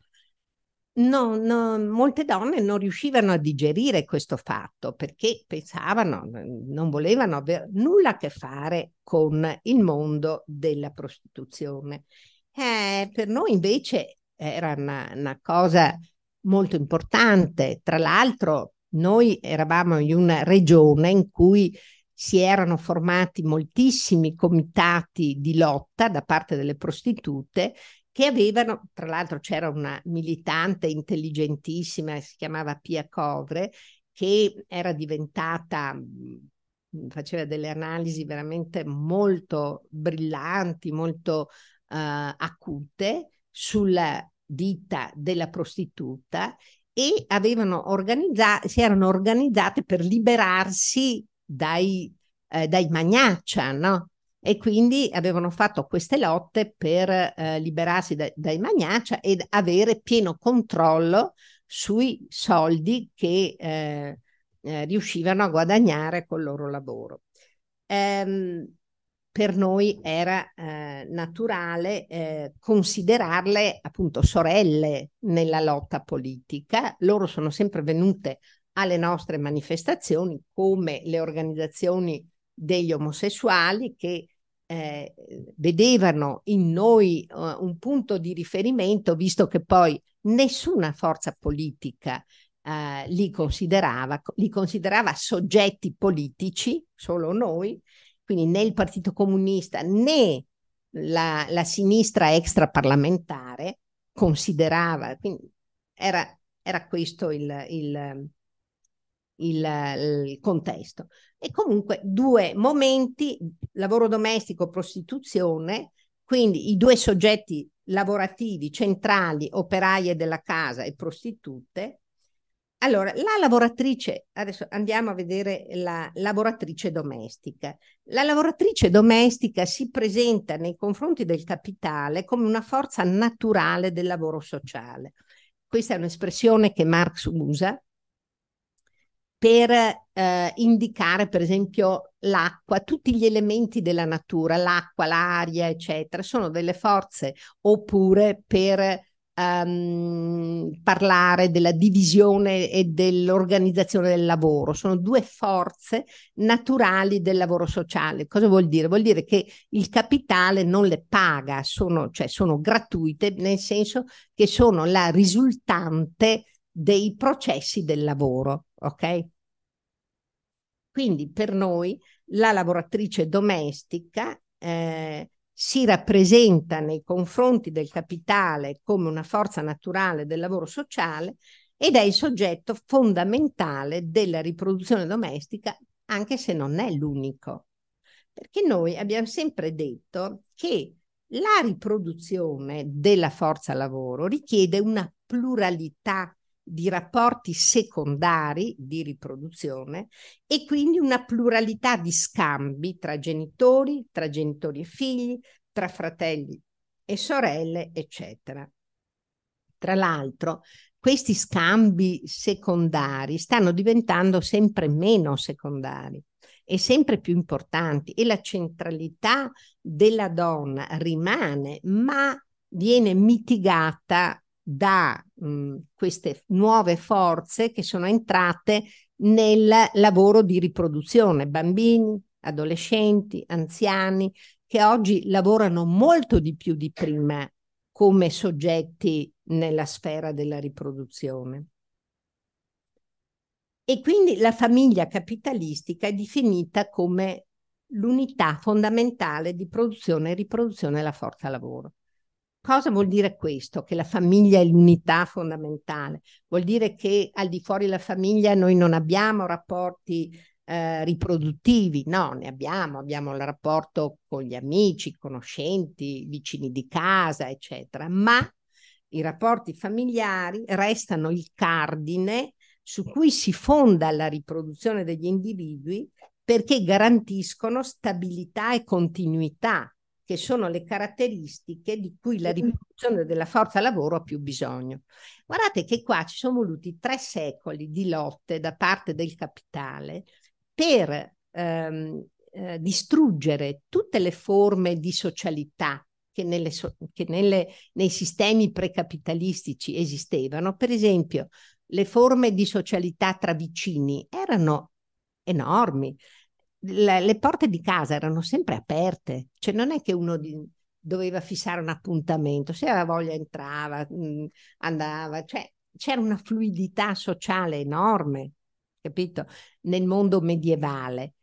No, no, molte donne non riuscivano a digerire questo fatto perché pensavano, non volevano avere nulla a che fare con il mondo della prostituzione. Eh, per noi invece era una, una cosa molto importante. Tra l'altro, noi eravamo in una regione in cui si erano formati moltissimi comitati di lotta da parte delle prostitute che avevano, tra l'altro c'era una militante intelligentissima, si chiamava Pia Covre, che era diventata, mm, faceva delle analisi veramente molto brillanti, molto uh, acute sulla vita della prostituta e avevano organizzato, si erano organizzate per liberarsi dai, eh, dai magnaccia, no? e quindi avevano fatto queste lotte per eh, liberarsi da, dai Magnaccia ed avere pieno controllo sui soldi che eh, eh, riuscivano a guadagnare col loro lavoro. Ehm, per noi era eh, naturale eh, considerarle appunto sorelle nella lotta politica. Loro sono sempre venute alle nostre manifestazioni come le organizzazioni degli omosessuali che eh, vedevano in noi uh, un punto di riferimento, visto che poi nessuna forza politica uh, li, considerava, li considerava soggetti politici, solo noi, quindi né il Partito Comunista né la, la sinistra extraparlamentare considerava, quindi era, era questo il, il il, il contesto. E comunque due momenti, lavoro domestico, prostituzione, quindi i due soggetti lavorativi centrali, operaie della casa e prostitute. Allora, la lavoratrice, adesso andiamo a vedere la lavoratrice domestica. La lavoratrice domestica si presenta nei confronti del capitale come una forza naturale del lavoro sociale. Questa è un'espressione che Marx usa per eh, indicare per esempio l'acqua, tutti gli elementi della natura, l'acqua, l'aria, eccetera, sono delle forze, oppure per um, parlare della divisione e dell'organizzazione del lavoro, sono due forze naturali del lavoro sociale. Cosa vuol dire? Vuol dire che il capitale non le paga, sono, cioè sono gratuite, nel senso che sono la risultante dei processi del lavoro, ok? Quindi per noi la lavoratrice domestica eh, si rappresenta nei confronti del capitale come una forza naturale del lavoro sociale ed è il soggetto fondamentale della riproduzione domestica, anche se non è l'unico. Perché noi abbiamo sempre detto che la riproduzione della forza lavoro richiede una pluralità di rapporti secondari di riproduzione e quindi una pluralità di scambi tra genitori, tra genitori e figli, tra fratelli e sorelle, eccetera. Tra l'altro, questi scambi secondari stanno diventando sempre meno secondari e sempre più importanti e la centralità della donna rimane, ma viene mitigata da mh, queste nuove forze che sono entrate nel lavoro di riproduzione, bambini, adolescenti, anziani, che oggi lavorano molto di più di prima come soggetti nella sfera della riproduzione. E quindi la famiglia capitalistica è definita come l'unità fondamentale di produzione e riproduzione della forza lavoro. Cosa vuol dire questo? Che la famiglia è l'unità fondamentale. Vuol dire che al di fuori della famiglia noi non abbiamo rapporti eh, riproduttivi, no, ne abbiamo, abbiamo il rapporto con gli amici, conoscenti, vicini di casa, eccetera, ma i rapporti familiari restano il cardine su cui si fonda la riproduzione degli individui perché garantiscono stabilità e continuità che sono le caratteristiche di cui la riproduzione della forza lavoro ha più bisogno. Guardate che qua ci sono voluti tre secoli di lotte da parte del capitale per ehm, eh, distruggere tutte le forme di socialità che, nelle, che nelle, nei sistemi precapitalistici esistevano. Per esempio, le forme di socialità tra vicini erano enormi le, le porte di casa erano sempre aperte, cioè non è che uno di, doveva fissare un appuntamento, se aveva voglia entrava, mh, mm, andava, cioè c'era una fluidità sociale enorme, capito? Nel mondo medievale.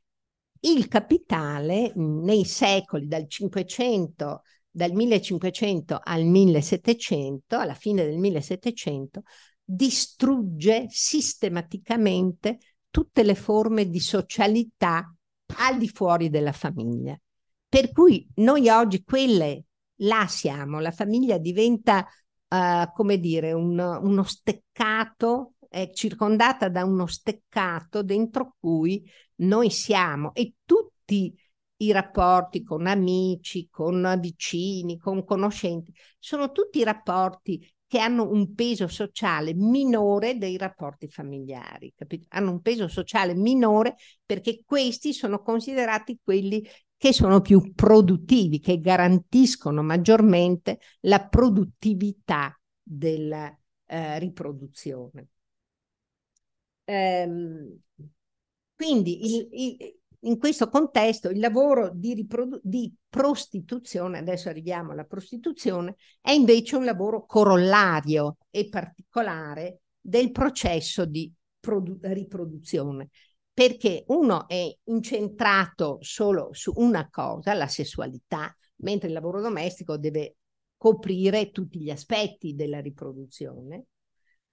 Il capitale mm, nei secoli dal 500, dal 1500 al 1700, alla fine del 1700, distrugge sistematicamente tutte le forme di socialità al di fuori della famiglia. Per cui noi oggi quelle là siamo, la famiglia diventa, uh, come dire, un, uno steccato, è circondata da uno steccato dentro cui noi siamo e tutti i rapporti con amici, con vicini, con conoscenti, sono tutti rapporti che hanno un peso sociale minore dei rapporti familiari, capito? Hanno un peso sociale minore perché questi sono considerati quelli che sono più produttivi, che garantiscono maggiormente la produttività della eh, riproduzione. Ehm, quindi il, il, in questo contesto il lavoro di, riprodu- di, prostituzione, adesso arriviamo alla prostituzione, è invece un lavoro corollario e particolare del processo di produ- riproduzione, perché uno è incentrato solo su una cosa, la sessualità, mentre il lavoro domestico deve coprire tutti gli aspetti della riproduzione.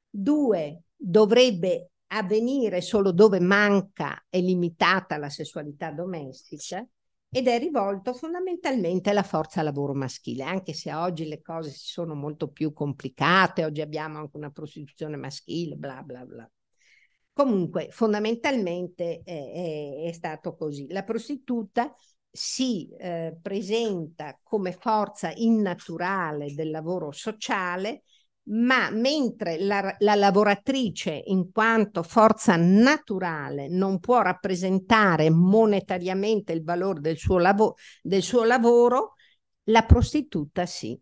Due, dovrebbe avvenire solo dove manca e limitata la sessualità domestica ed è rivolto fondamentalmente alla forza lavoro maschile, anche se oggi le cose si sono molto più complicate, oggi abbiamo anche una prostituzione maschile, bla bla bla. Comunque, fondamentalmente è, è, è stato così. La prostituta si eh, presenta come forza innaturale del lavoro sociale ma mentre la, la, lavoratrice in quanto forza naturale non può rappresentare monetariamente il valore del suo, lavo- del suo lavoro, la prostituta sì.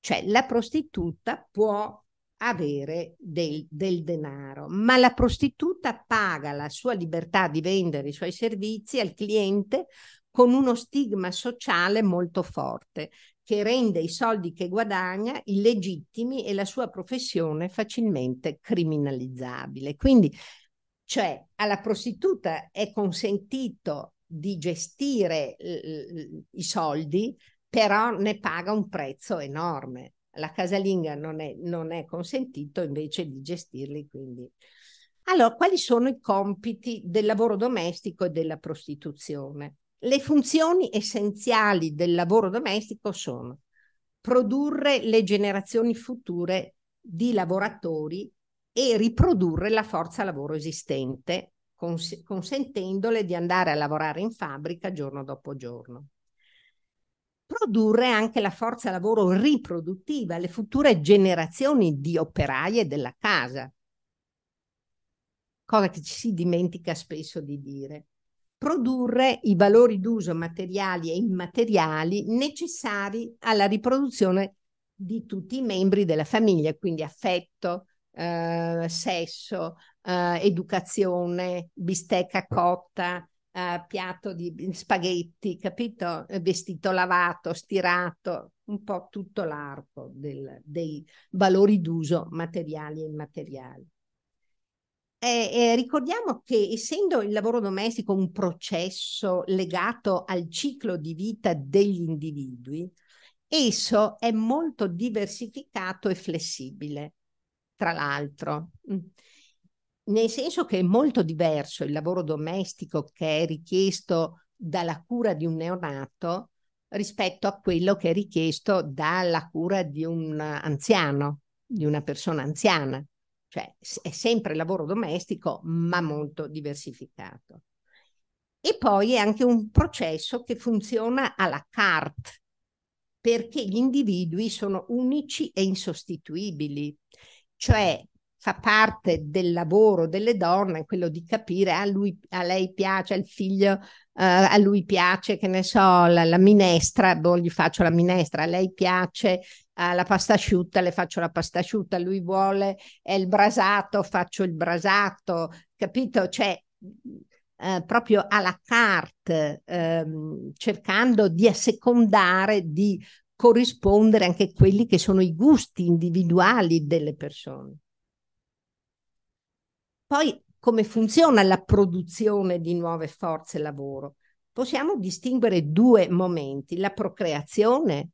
Cioè la prostituta può avere del, del, denaro, ma la prostituta paga la sua libertà di vendere i suoi servizi al cliente con uno stigma sociale molto forte che rende i soldi che guadagna illegittimi e la sua professione facilmente criminalizzabile. Quindi, cioè, alla prostituta è consentito di gestire i soldi, però ne paga un prezzo enorme. La casalinga non è, non è consentito invece di gestirli, quindi... Allora, quali sono i compiti del lavoro domestico e della prostituzione? Le funzioni essenziali del lavoro domestico sono produrre le generazioni future di lavoratori e riprodurre la forza lavoro esistente, cons- consentendole di andare a lavorare in fabbrica giorno dopo giorno. Produrre anche la forza lavoro riproduttiva, le future generazioni di operaie della casa, cosa che ci si dimentica spesso di dire produrre i valori d'uso materiali e immateriali necessari alla riproduzione di tutti i membri della famiglia, quindi affetto, eh, sesso, eh, educazione, bistecca cotta, eh, piatto di spaghetti, capito? Vestito lavato, stirato, un po' tutto l'arco del, dei valori d'uso materiali e immateriali. Eh, eh, ricordiamo che essendo il lavoro domestico un processo legato al ciclo di vita degli individui, esso è molto diversificato e flessibile, tra l'altro. Mm. Nel senso che è molto diverso il lavoro domestico che è richiesto dalla cura di un neonato rispetto a quello che è richiesto dalla cura di un anziano, di una persona anziana cioè è sempre lavoro domestico ma molto diversificato. E poi è anche un processo che funziona alla carte, perché gli individui sono unici e insostituibili, cioè fa parte del lavoro delle donne quello di capire a, lui, a lei piace, al figlio, uh, a lui piace, che ne so, la, la minestra, boh, gli faccio la minestra, a lei piace uh, la pasta asciutta, le faccio la pasta asciutta, lui vuole il brasato, faccio il brasato, capito? Cioè, uh, proprio alla carte, ehm, cercando di assecondare, di corrispondere anche quelli che sono i gusti individuali delle persone. Poi come funziona la produzione di nuove forze lavoro? Possiamo distinguere due momenti, la procreazione,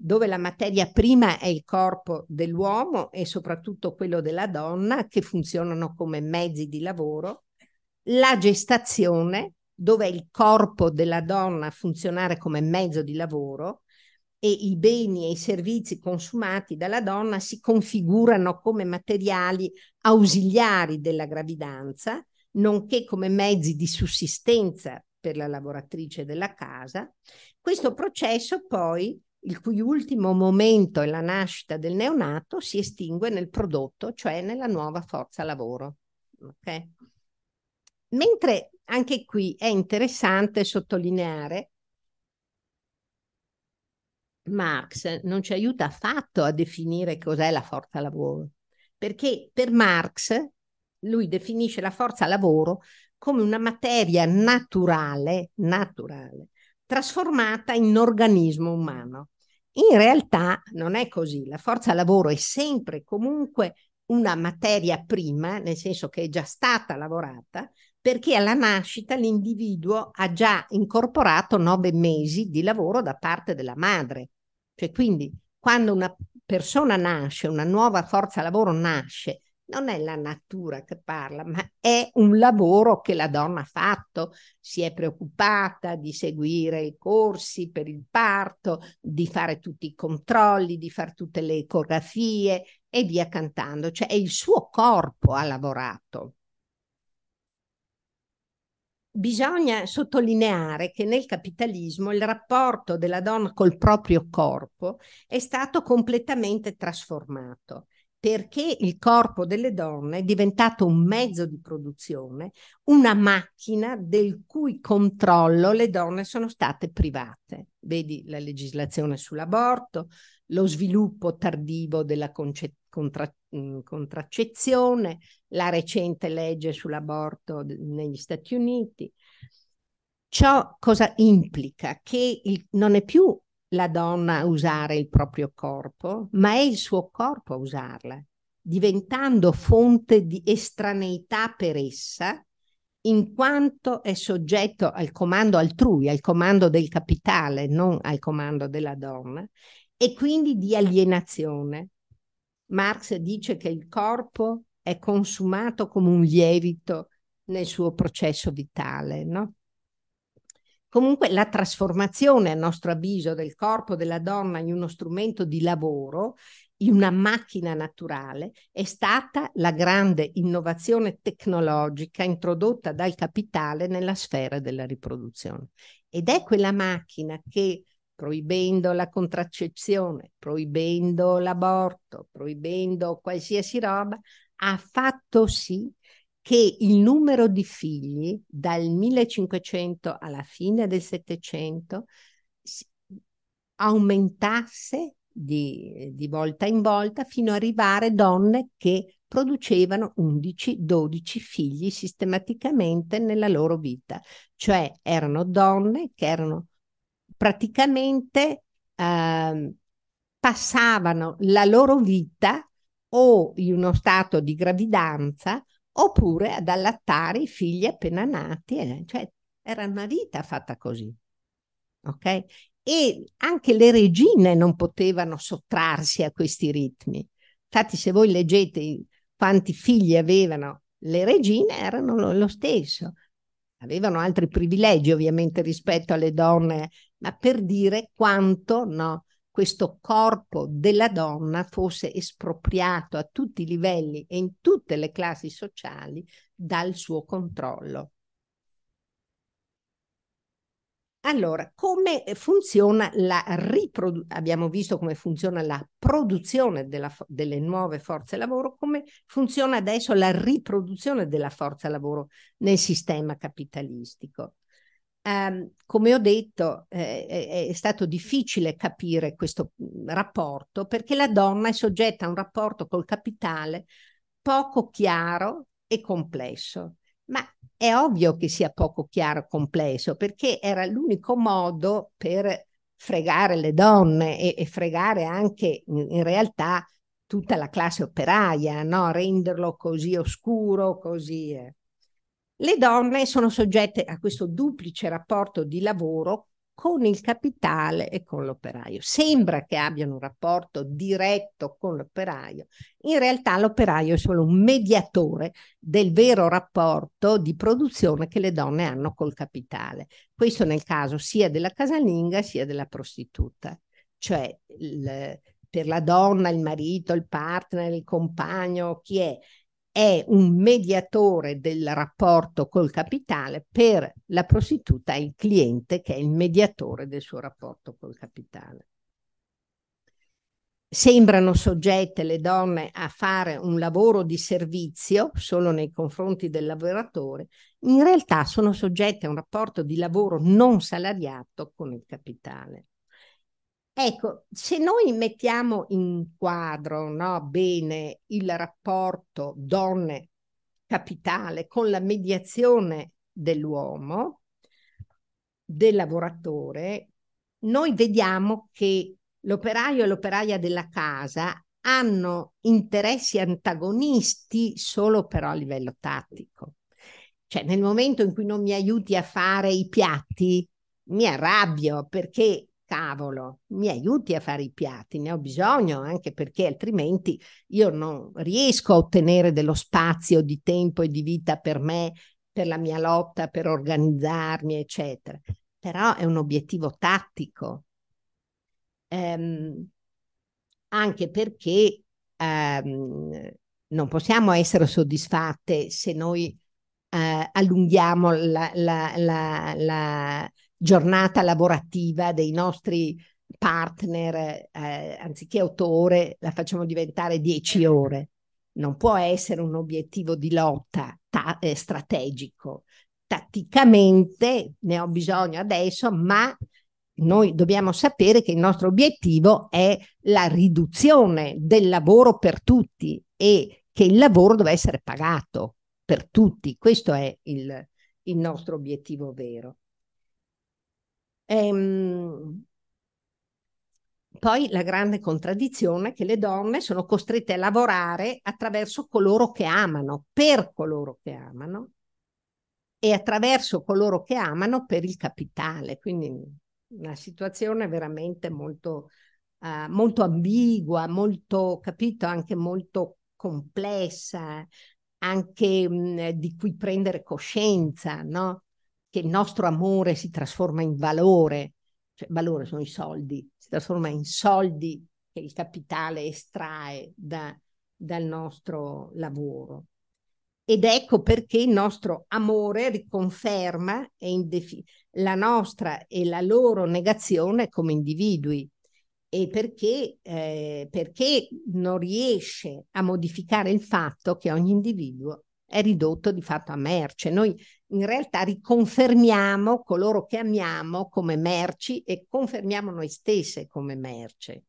dove la materia prima è il corpo dell'uomo e soprattutto quello della donna, che funzionano come mezzi di lavoro, la gestazione, dove è il corpo della donna a funzionare come mezzo di lavoro, e i beni e i servizi consumati dalla donna si configurano come materiali ausiliari della gravidanza, nonché come mezzi di sussistenza per la lavoratrice della casa. Questo processo poi, il cui ultimo momento è la nascita del neonato, si estingue nel prodotto, cioè nella nuova forza lavoro. Okay? Mentre anche qui è interessante sottolineare Marx non ci aiuta affatto a definire cos'è la forza lavoro, perché per Marx lui definisce la forza lavoro come una materia naturale, naturale, trasformata in organismo umano. In realtà non è così, la forza lavoro è sempre comunque una materia prima, nel senso che è già stata lavorata, perché alla nascita l'individuo ha già incorporato nove mesi di lavoro da parte della madre. Cioè, quindi, quando una persona nasce, una nuova forza lavoro nasce, non è la natura che parla, ma è un lavoro che la donna ha fatto, si è preoccupata di seguire i corsi per il parto, di fare tutti i controlli, di fare tutte le ecografie e via cantando, cioè è il suo corpo ha lavorato. Bisogna sottolineare che nel capitalismo il rapporto della donna col proprio corpo è stato completamente trasformato perché il corpo delle donne è diventato un mezzo di produzione, una macchina del cui controllo le donne sono state private. Vedi la legislazione sull'aborto, lo sviluppo tardivo della conce- contra- mm, contraccezione, la recente legge sull'aborto negli Stati Uniti. Ciò cosa implica? Che il, non è più la donna a usare il proprio corpo, ma è il suo corpo a usarla, diventando fonte di estraneità per essa, in quanto è soggetto al comando altrui, al comando del capitale, non al comando della donna, e quindi di alienazione. Marx dice che il corpo è consumato come un lievito nel suo processo vitale, no? Comunque la trasformazione, a nostro avviso, del corpo della donna in uno strumento di lavoro, in una macchina naturale, è stata la grande innovazione tecnologica introdotta dal capitale nella sfera della riproduzione. Ed è quella macchina che proibendo la contraccezione, proibendo l'aborto, proibendo qualsiasi roba, ha fatto sì che il numero di figli dal 1500 alla fine del 700 aumentasse di, di volta in volta fino ad arrivare donne che producevano 11-12 figli sistematicamente nella loro vita, cioè erano donne che erano praticamente eh, passavano la loro vita o in uno stato di gravidanza oppure ad allattare i figli appena nati, eh, cioè era una vita fatta così. Ok? E anche le regine non potevano sottrarsi a questi ritmi. Infatti, se voi leggete quanti figli avevano le regine, erano lo, lo stesso. Avevano altri privilegi ovviamente rispetto alle donne, ma per dire quanto no, questo corpo della donna fosse espropriato a tutti i livelli e in tutte le classi sociali dal suo controllo. Allora, come funziona la riproduzione? Abbiamo visto come funziona la produzione delle nuove forze lavoro, come funziona adesso la riproduzione della forza lavoro nel sistema capitalistico. Um, come ho detto, eh, è, stato difficile capire questo rapporto perché la donna è soggetta a un rapporto col capitale poco chiaro e complesso. Ma è ovvio che sia poco chiaro e complesso perché era l'unico modo per fregare le donne e, e fregare anche in, in, realtà tutta la classe operaia, no? renderlo così oscuro, così. Eh. Le donne sono soggette a questo duplice rapporto di lavoro con il capitale e con l'operaio. Sembra che abbiano un rapporto diretto con l'operaio, in realtà l'operaio è solo un mediatore del vero rapporto di produzione che le donne hanno col capitale. Questo nel caso sia della casalinga sia della prostituta, cioè il, per la donna, il marito, il partner, il compagno, chi è, è un mediatore del rapporto col capitale, per la prostituta è il cliente che è il mediatore del suo rapporto col capitale. Sembrano soggette le donne a fare un lavoro di servizio solo nei confronti del lavoratore, in realtà sono soggette a un rapporto di lavoro non salariato con il capitale. Ecco, se noi mettiamo in quadro no, bene il rapporto donne-capitale con la mediazione dell'uomo, del lavoratore, noi vediamo che l'operaio e l'operaia della casa hanno interessi antagonisti solo però a livello tattico. Cioè nel momento in cui non mi aiuti a fare i piatti, mi arrabbio perché cavolo, mi aiuti a fare i piatti, ne ho bisogno anche perché altrimenti io non riesco a ottenere dello spazio di tempo e di vita per me, per la mia lotta, per organizzarmi, eccetera. Però è un obiettivo tattico, ehm, anche perché ehm, non possiamo essere soddisfatte se noi eh, allunghiamo la, la, la, la giornata lavorativa dei nostri partner, eh, anziché otto ore, la facciamo diventare dieci ore. Non può essere un obiettivo di lotta ta- eh, strategico. Tatticamente ne ho bisogno adesso, ma noi dobbiamo sapere che il nostro obiettivo è la riduzione del lavoro per tutti e che il lavoro deve essere pagato per tutti. Questo è il, il nostro obiettivo vero. Ehm, poi la grande contraddizione è che le donne sono costrette a lavorare attraverso coloro che amano, per coloro che amano e attraverso coloro che amano per il capitale. Quindi una situazione veramente molto, uh, molto ambigua, molto, capito, anche molto complessa, anche mh, di cui prendere coscienza, no? Che il nostro amore si trasforma in valore, cioè valore sono i soldi, si trasforma in soldi che il capitale estrae da, dal nostro lavoro. Ed ecco perché il nostro amore riconferma la nostra e la loro negazione come individui e perché, eh, perché non riesce a modificare il fatto che ogni individuo è ridotto di fatto a merce. Noi in realtà riconfermiamo coloro che amiamo come merci e confermiamo noi stesse come merce.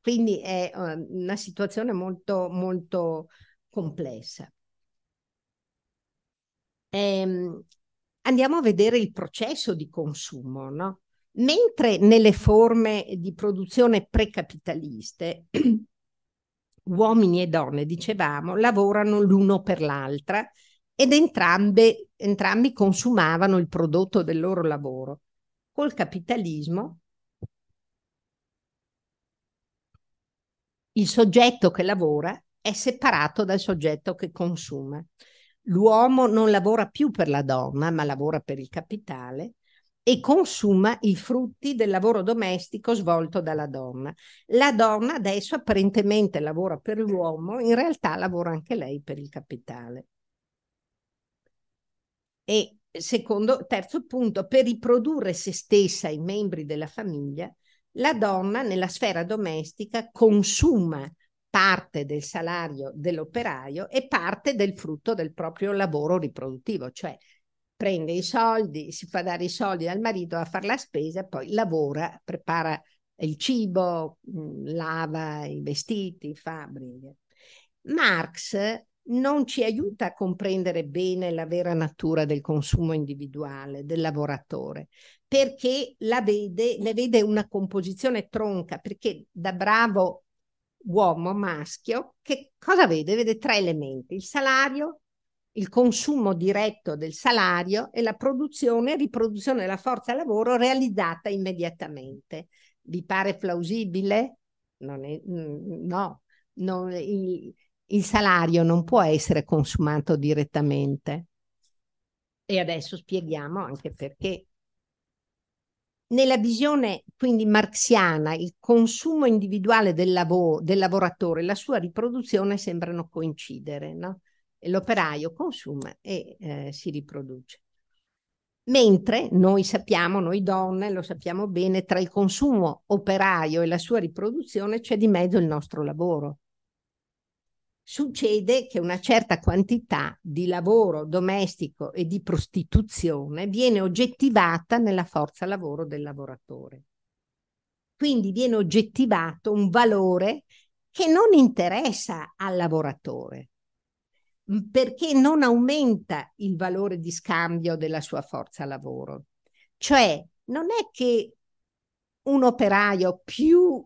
Quindi è uh, una situazione molto, molto complessa. Ehm, andiamo a vedere il processo di consumo, no? Mentre nelle forme di produzione precapitaliste uomini e donne, dicevamo, lavorano l'uno per l'altra ed entrambe, entrambi consumavano il prodotto del loro lavoro. Col capitalismo il soggetto che lavora è separato dal soggetto che consuma. L'uomo non lavora più per la donna, ma lavora per il capitale e consuma i frutti del lavoro domestico svolto dalla donna. La donna adesso apparentemente lavora per l'uomo, in realtà lavora anche lei per il capitale. E secondo, terzo punto, per riprodurre se stessa i membri della famiglia, la donna nella sfera domestica consuma parte del salario dell'operaio e parte del frutto del proprio lavoro riproduttivo, cioè prende i soldi, si fa dare i soldi al marito a fare la spesa, poi lavora, prepara il cibo, mm, lava i vestiti, fa brighe. Marx non ci aiuta a comprendere bene la vera natura del consumo individuale, del lavoratore, perché la vede, ne vede una composizione tronca, perché da bravo uomo maschio, che cosa vede? Vede tre elementi, il salario, il consumo diretto del salario e la produzione e riproduzione della forza lavoro realizzata immediatamente. Vi pare plausibile? Non è, no, non, il, il salario non può essere consumato direttamente. E adesso spieghiamo anche perché. Nella visione quindi marxiana, il consumo individuale del, lavoro, del lavoratore e la sua riproduzione sembrano coincidere, no? L'operaio consuma e eh, si riproduce. Mentre noi sappiamo, noi donne lo sappiamo bene, tra il consumo operaio e la sua riproduzione c'è di mezzo il nostro lavoro succede che una certa quantità di lavoro domestico e di prostituzione viene oggettivata nella forza lavoro del lavoratore. Quindi viene oggettivato un valore che non interessa al lavoratore, perché non aumenta il valore di scambio della sua forza lavoro. Cioè, non è che un operaio più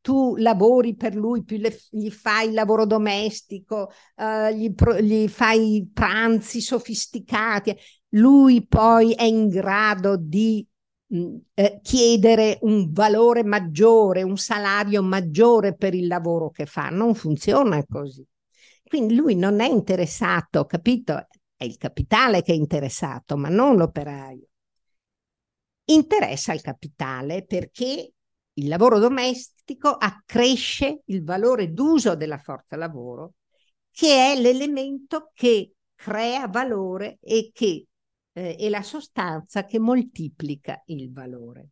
tu lavori per lui, più le, gli fai il lavoro domestico, uh, gli, pro, gli fai pranzi sofisticati, lui poi è in grado di mh, eh, chiedere un valore maggiore, un salario maggiore per il lavoro che fa. Non funziona così. Quindi lui non è interessato, capito? È il capitale che è interessato, ma non l'operaio. Interessa il capitale perché il lavoro domestico accresce il valore d'uso della forza lavoro, che è l'elemento che crea valore e che eh, è la sostanza che moltiplica il valore.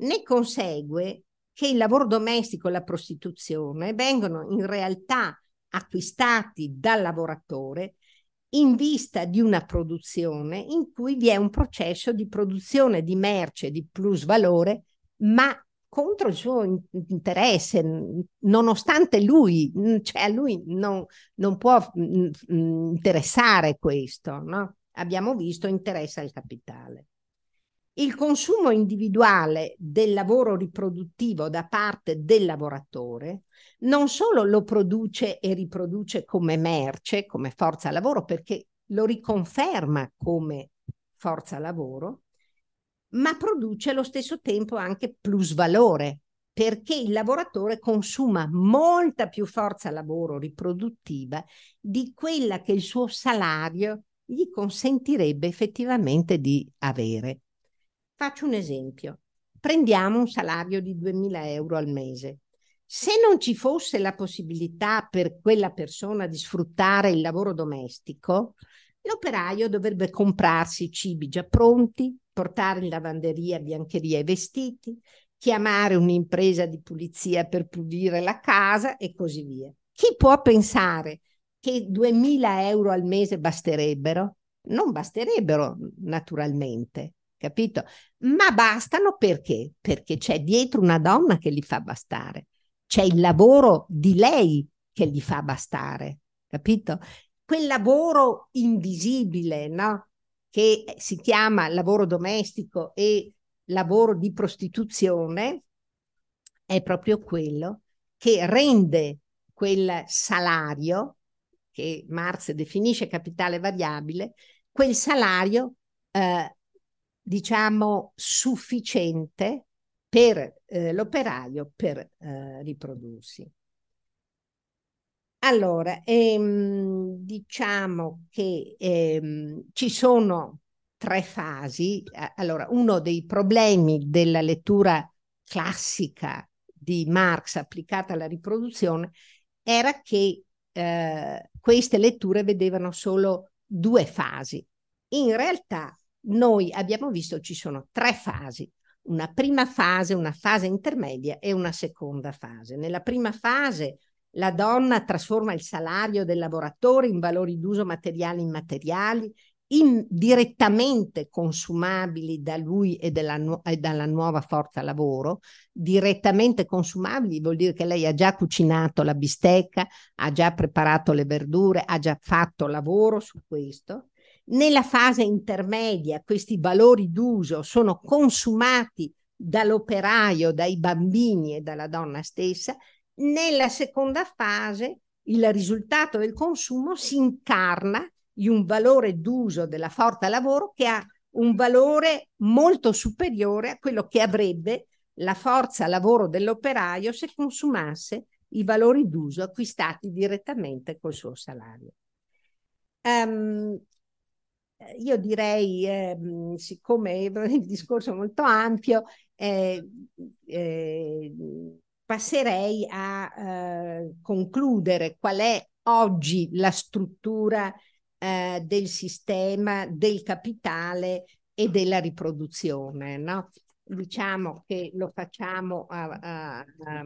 Ne consegue che il lavoro domestico e la prostituzione vengono in realtà acquistati dal lavoratore in vista di una produzione in cui vi è un processo di produzione di merce di plus valore, ma contro il suo interesse, nonostante lui, cioè a lui non, non può interessare questo, no? Abbiamo visto interessa il capitale. Il consumo individuale del lavoro riproduttivo da parte del lavoratore non solo lo produce e riproduce come merce, come forza lavoro, perché lo riconferma come forza lavoro, ma produce allo stesso tempo anche plusvalore, perché il lavoratore consuma molta più forza lavoro riproduttiva di quella che il suo salario gli consentirebbe effettivamente di avere. Faccio un esempio. Prendiamo un salario di 2.000 euro al mese. Se non ci fosse la possibilità per quella persona di sfruttare il lavoro domestico, l'operaio dovrebbe comprarsi cibi già pronti, portare in lavanderia biancheria e vestiti, chiamare un'impresa di pulizia per pulire la casa e così via. Chi può pensare che 2000 euro al mese basterebbero? Non basterebbero naturalmente, capito? Ma bastano perché? Perché c'è dietro una donna che li fa bastare, c'è il lavoro di lei che gli fa bastare, capito? Quel lavoro invisibile, no? che si chiama lavoro domestico e lavoro di prostituzione, è proprio quello che rende quel salario, che Marx definisce capitale variabile, quel salario, eh, diciamo, sufficiente per eh, l'operaio per eh, riprodursi. Allora, ehm, diciamo che ehm, ci sono tre fasi. Allora, uno dei problemi della lettura classica di Marx applicata alla riproduzione era che eh, queste letture vedevano solo due fasi. In realtà noi abbiamo visto ci sono tre fasi, una prima fase, una fase intermedia e una seconda fase. Nella prima fase la donna trasforma il salario del lavoratore in valori d'uso materiali e immateriali, direttamente consumabili da lui e, della, e dalla nuova forza lavoro. Direttamente consumabili vuol dire che lei ha già cucinato la bistecca, ha già preparato le verdure, ha già fatto lavoro su questo. Nella fase intermedia questi valori d'uso sono consumati dall'operaio, dai bambini e dalla donna stessa nella seconda fase il risultato del consumo si incarna in un valore d'uso della forza lavoro che ha un valore molto superiore a quello che avrebbe la forza lavoro dell'operaio se consumasse i valori d'uso acquistati direttamente col suo salario. Um, io direi, eh, siccome il discorso è molto ampio, eh, eh, passerei a eh, concludere qual è oggi la struttura eh, del sistema, del capitale e della riproduzione. No? Diciamo che lo facciamo a, a, a,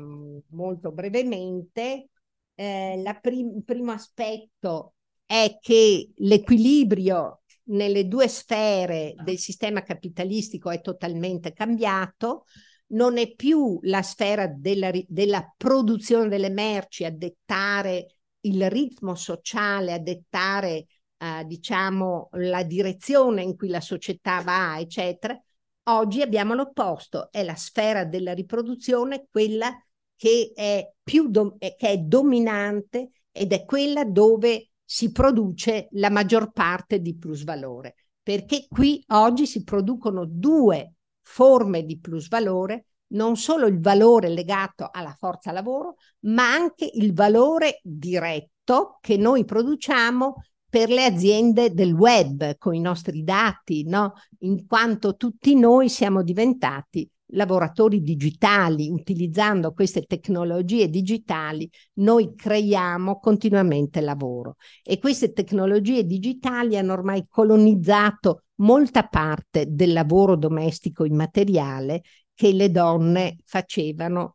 molto brevemente. Eh, prim- il primo aspetto è che l'equilibrio nelle due sfere del sistema capitalistico è totalmente cambiato non è più la sfera della, della produzione delle merci a dettare il ritmo sociale, a dettare eh, diciamo la direzione in cui la società va, eccetera. Oggi abbiamo l'opposto, è la sfera della riproduzione quella che è più do- che è dominante ed è quella dove si produce la maggior parte di plusvalore, perché qui oggi si producono due forme di plusvalore, non solo il valore legato alla forza lavoro, ma anche il valore diretto che noi produciamo per le aziende del web con i nostri dati, no? in quanto tutti noi siamo diventati lavoratori digitali, utilizzando queste tecnologie digitali, noi creiamo continuamente lavoro e queste tecnologie digitali hanno ormai colonizzato molta parte del lavoro domestico immateriale che le donne facevano,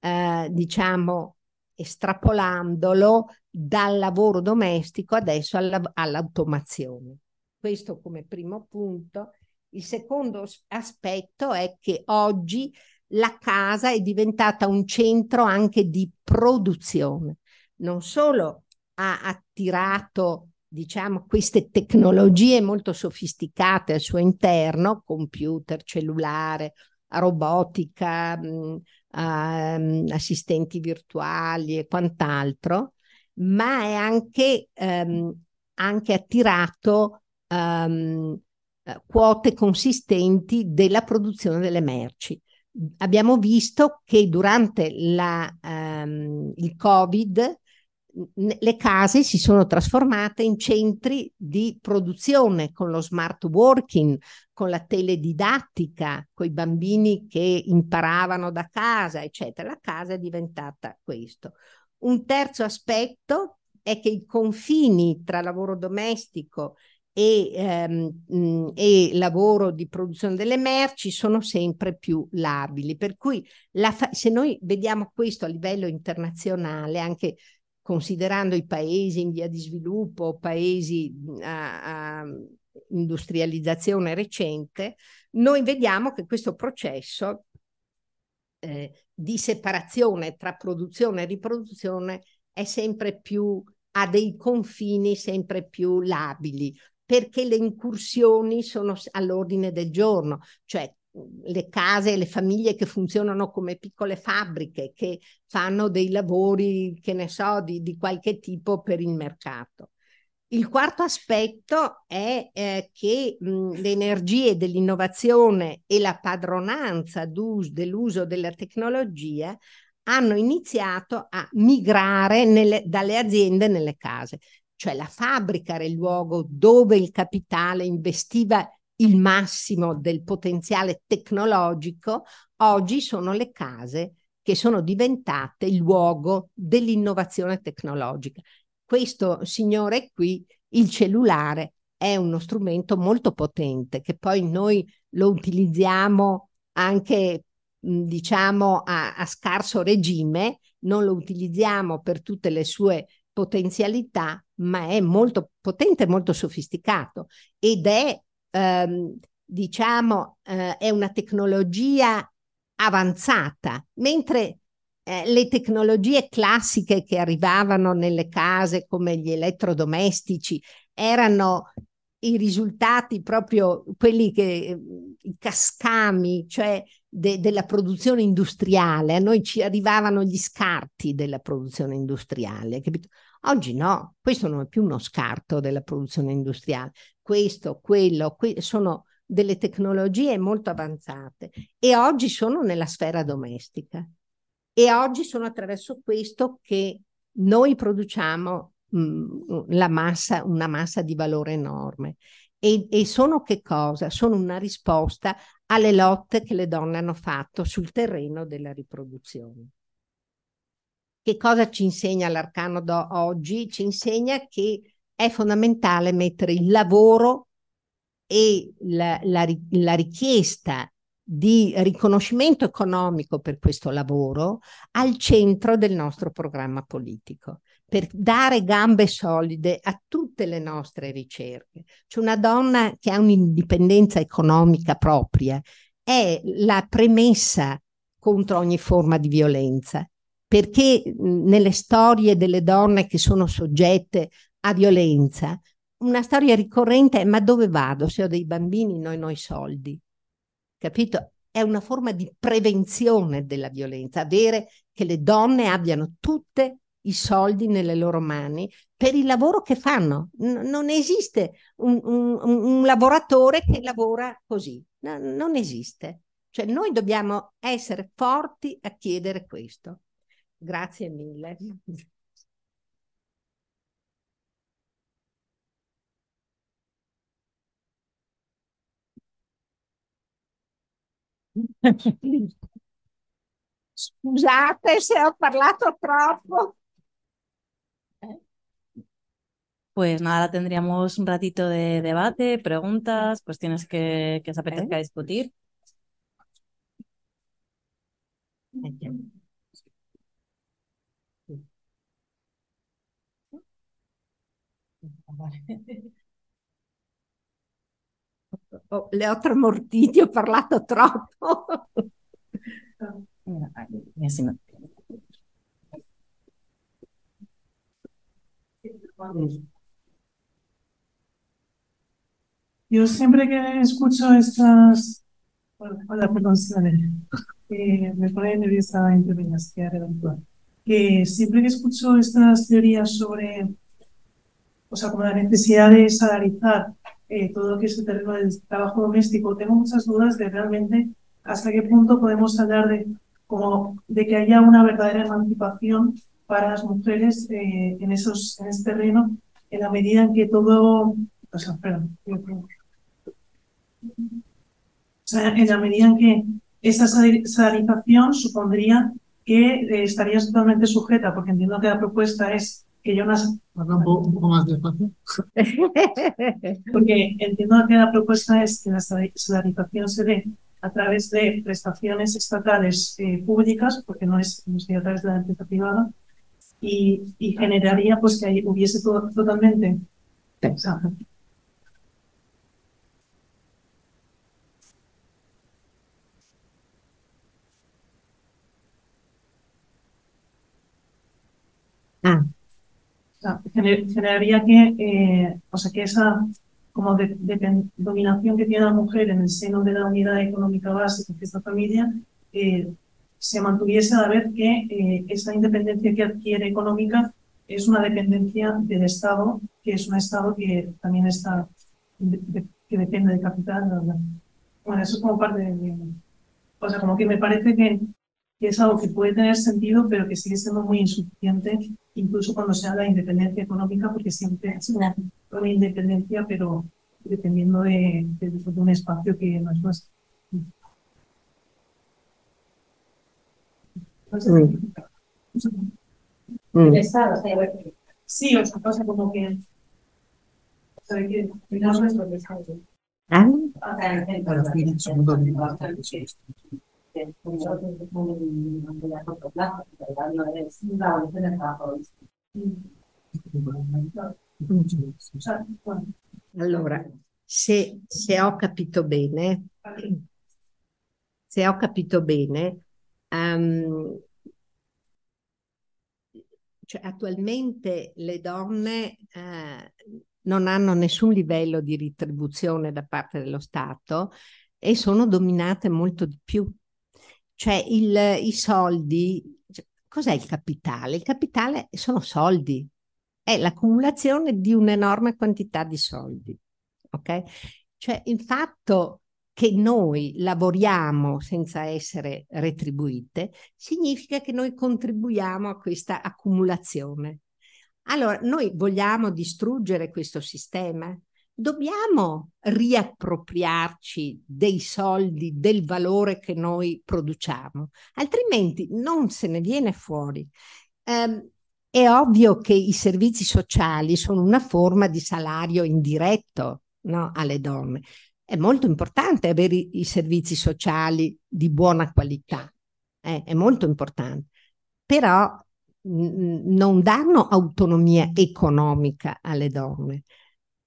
eh, diciamo, estrapolandolo dal lavoro domestico adesso alla, all'automazione. Questo come primo punto. Il secondo aspetto è che oggi la casa è diventata un centro anche di produzione. Non solo ha attirato diciamo, queste tecnologie molto sofisticate al suo interno, computer, cellulare, robotica, mh, uh, assistenti virtuali e quant'altro, ma è anche, um, anche attirato um, quote consistenti della produzione delle merci. Abbiamo visto che durante la, um, il Covid le case si sono trasformate in centri di produzione con lo smart working, con la teledidattica, con i bambini che imparavano da casa, eccetera. La casa è diventata questo. Un terzo aspetto è che i confini tra lavoro domestico e, ehm, e, lavoro di produzione delle merci sono sempre più labili. Per cui fa- se noi vediamo questo a livello internazionale, anche considerando i paesi in via di sviluppo, paesi a, a industrializzazione recente, noi vediamo che questo processo eh, di separazione tra produzione e riproduzione è sempre più ha dei confini sempre più labili perché le incursioni sono all'ordine del giorno, cioè le case le famiglie che funzionano come piccole fabbriche, che fanno dei lavori, che ne so, di, di qualche tipo per il mercato. Il quarto aspetto è eh, che mh, le energie dell'innovazione e la padronanza dell'uso della tecnologia hanno iniziato a migrare nelle, dalle aziende nelle case, cioè la fabbrica era il luogo dove il capitale investiva il massimo del potenziale tecnologico, oggi sono le case che sono diventate il luogo dell'innovazione tecnologica. Questo signore qui, il cellulare, è uno strumento molto potente che poi noi lo utilizziamo anche diciamo a, a scarso regime, non lo utilizziamo per tutte le sue potenzialità, ma è molto potente molto sofisticato ed è, ehm, diciamo, eh, è una tecnologia avanzata, mentre eh, le tecnologie classiche che arrivavano nelle case come gli elettrodomestici erano i risultati proprio quelli che i cascami, cioè de, della produzione industriale, a noi ci arrivavano gli scarti della produzione industriale, capito? Oggi no, questo non è più uno scarto della produzione industriale, questo, quello, que- sono delle tecnologie molto avanzate e oggi sono nella sfera domestica e oggi sono attraverso questo che noi produciamo mh, la massa, una massa di valore enorme. E, e sono che cosa? Sono una risposta alle lotte che le donne hanno fatto sul terreno della riproduzione. Che cosa ci insegna l'arcano oggi? Ci insegna che è fondamentale mettere il lavoro e la, la, la richiesta di riconoscimento economico per questo lavoro al centro del nostro programma politico per dare gambe solide a tutte le nostre ricerche. Cioè una donna che ha un'indipendenza economica propria è la premessa contro ogni forma di violenza perché nelle storie delle donne che sono soggette a violenza, una storia ricorrente è ma dove vado se ho dei bambini, non ho i soldi? Capito? È una forma di prevenzione della violenza, avere che le donne abbiano tutte i soldi nelle loro mani per il lavoro che fanno. N- non esiste un, un, un, lavoratore che lavora così, no, non esiste. Cioè noi dobbiamo essere forti a chiedere questo. Grazie mille. Scusate se ho parlato troppo. Pues nada, tendríamos un ratito de debate, preguntas, cuestiones que, que os apetezca ¿Eh? discutir. Oh, le ho tramortiti, ho parlato troppo. Yo siempre que escucho estas... Hola, perdón, eh, me pone nerviosa intervenir, que siempre que escucho estas teorías sobre o sea, como la necesidad de salarizar eh, todo lo que es el terreno del trabajo doméstico, tengo muchas dudas de realmente hasta qué punto podemos hablar de, como, de que haya una verdadera emancipación para las mujeres eh, en, esos, en ese terreno, en la medida en que todo, o sea, perdón, o sea, en la medida en que esa salarización supondría que eh, estarías totalmente sujeta, porque entiendo que la propuesta es que yo nací. Un poco, más despacio. Porque entiendo que la propuesta es que la solidarización se dé a través de prestaciones estatales eh, públicas, porque no es, no a través de la empresa privada, y, y generaría pues que hubiese todo, totalmente. ah generaría que, eh, o sea, que esa como de, dominación que tiene la mujer en el seno de la unidad económica básica de esta familia eh, se mantuviese a ver que eh, esa independencia que adquiere económica es una dependencia del Estado, que es un Estado que también está, que depende de capital. Bueno, eso es como parte de, o sea, como que me parece que que es algo que puede tener sentido, pero que sigue siendo muy insuficiente, incluso cuando se habla de independencia económica, porque siempre es una, independencia, pero dependiendo de, un espacio que no es nuestro. Mm. Sí, o sea, pasa como que Cioè che fino a questo che fate. Eh? Alla fine sono donne. Cioè, guarda, Allora, se, se ho capito bene, se ho capito bene, ehm, cioè attualmente le donne eh, non hanno nessun livello di retribuzione da parte dello Stato e sono dominate molto di più. Cioè il- i soldi, cioè, cos'è il capitale? Il capitale sono soldi, è l'accumulazione di un'enorme quantità di soldi. Ok? Cioè il fatto che noi lavoriamo senza essere retribuite significa che noi contribuiamo a questa accumulazione. Allora, noi vogliamo distruggere questo sistema? Dobbiamo riappropriarci dei soldi, del valore che noi produciamo, altrimenti non se ne viene fuori. Ehm, è ovvio che i servizi sociali sono una forma di salario indiretto, no, alle donne. È molto importante avere i, i servizi sociali di buona qualità, eh, è molto importante, però mh, non danno autonomia economica alle donne.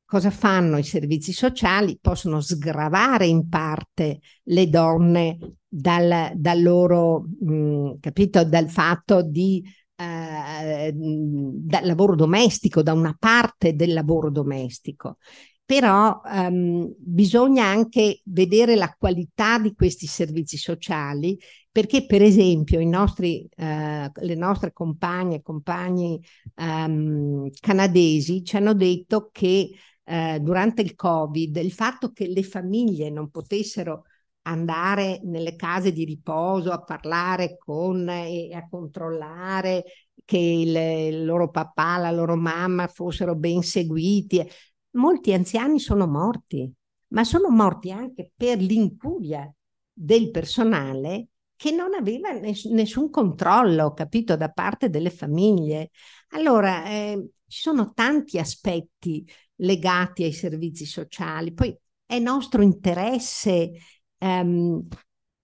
Cosa fanno i servizi sociali? Possono sgravare in parte le donne dal, dal loro, mh, capito, dal fatto di eh, dal lavoro domestico, da una parte del lavoro domestico. Però ehm, bisogna anche vedere la qualità di questi servizi sociali, perché per esempio i nostri, eh, le nostre compagne e compagni ehm, canadesi ci hanno detto che eh, durante il Covid il fatto che le famiglie non potessero andare nelle case di riposo a parlare con e a controllare che il, il loro papà, la loro mamma fossero ben seguiti. Molti anziani sono morti, ma sono morti anche per l'incuria del personale che non aveva ness- nessun controllo, capito, da parte delle famiglie. Allora, eh, ci sono tanti aspetti legati ai servizi sociali. Poi è nostro interesse ehm,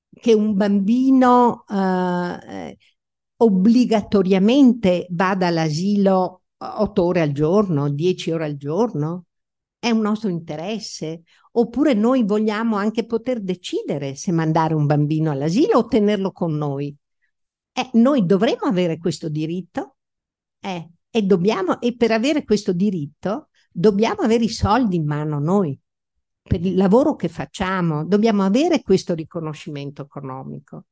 che un bambino eh, obbligatoriamente vada all'asilo otto ore al giorno, dieci ore al giorno? È un nostro interesse? Oppure noi vogliamo anche poter decidere se mandare un bambino all'asilo o tenerlo con noi? Eh, noi dovremmo avere questo diritto eh, e, dobbiamo, e per avere questo diritto dobbiamo avere i soldi in mano noi per il lavoro che facciamo, dobbiamo avere questo riconoscimento economico,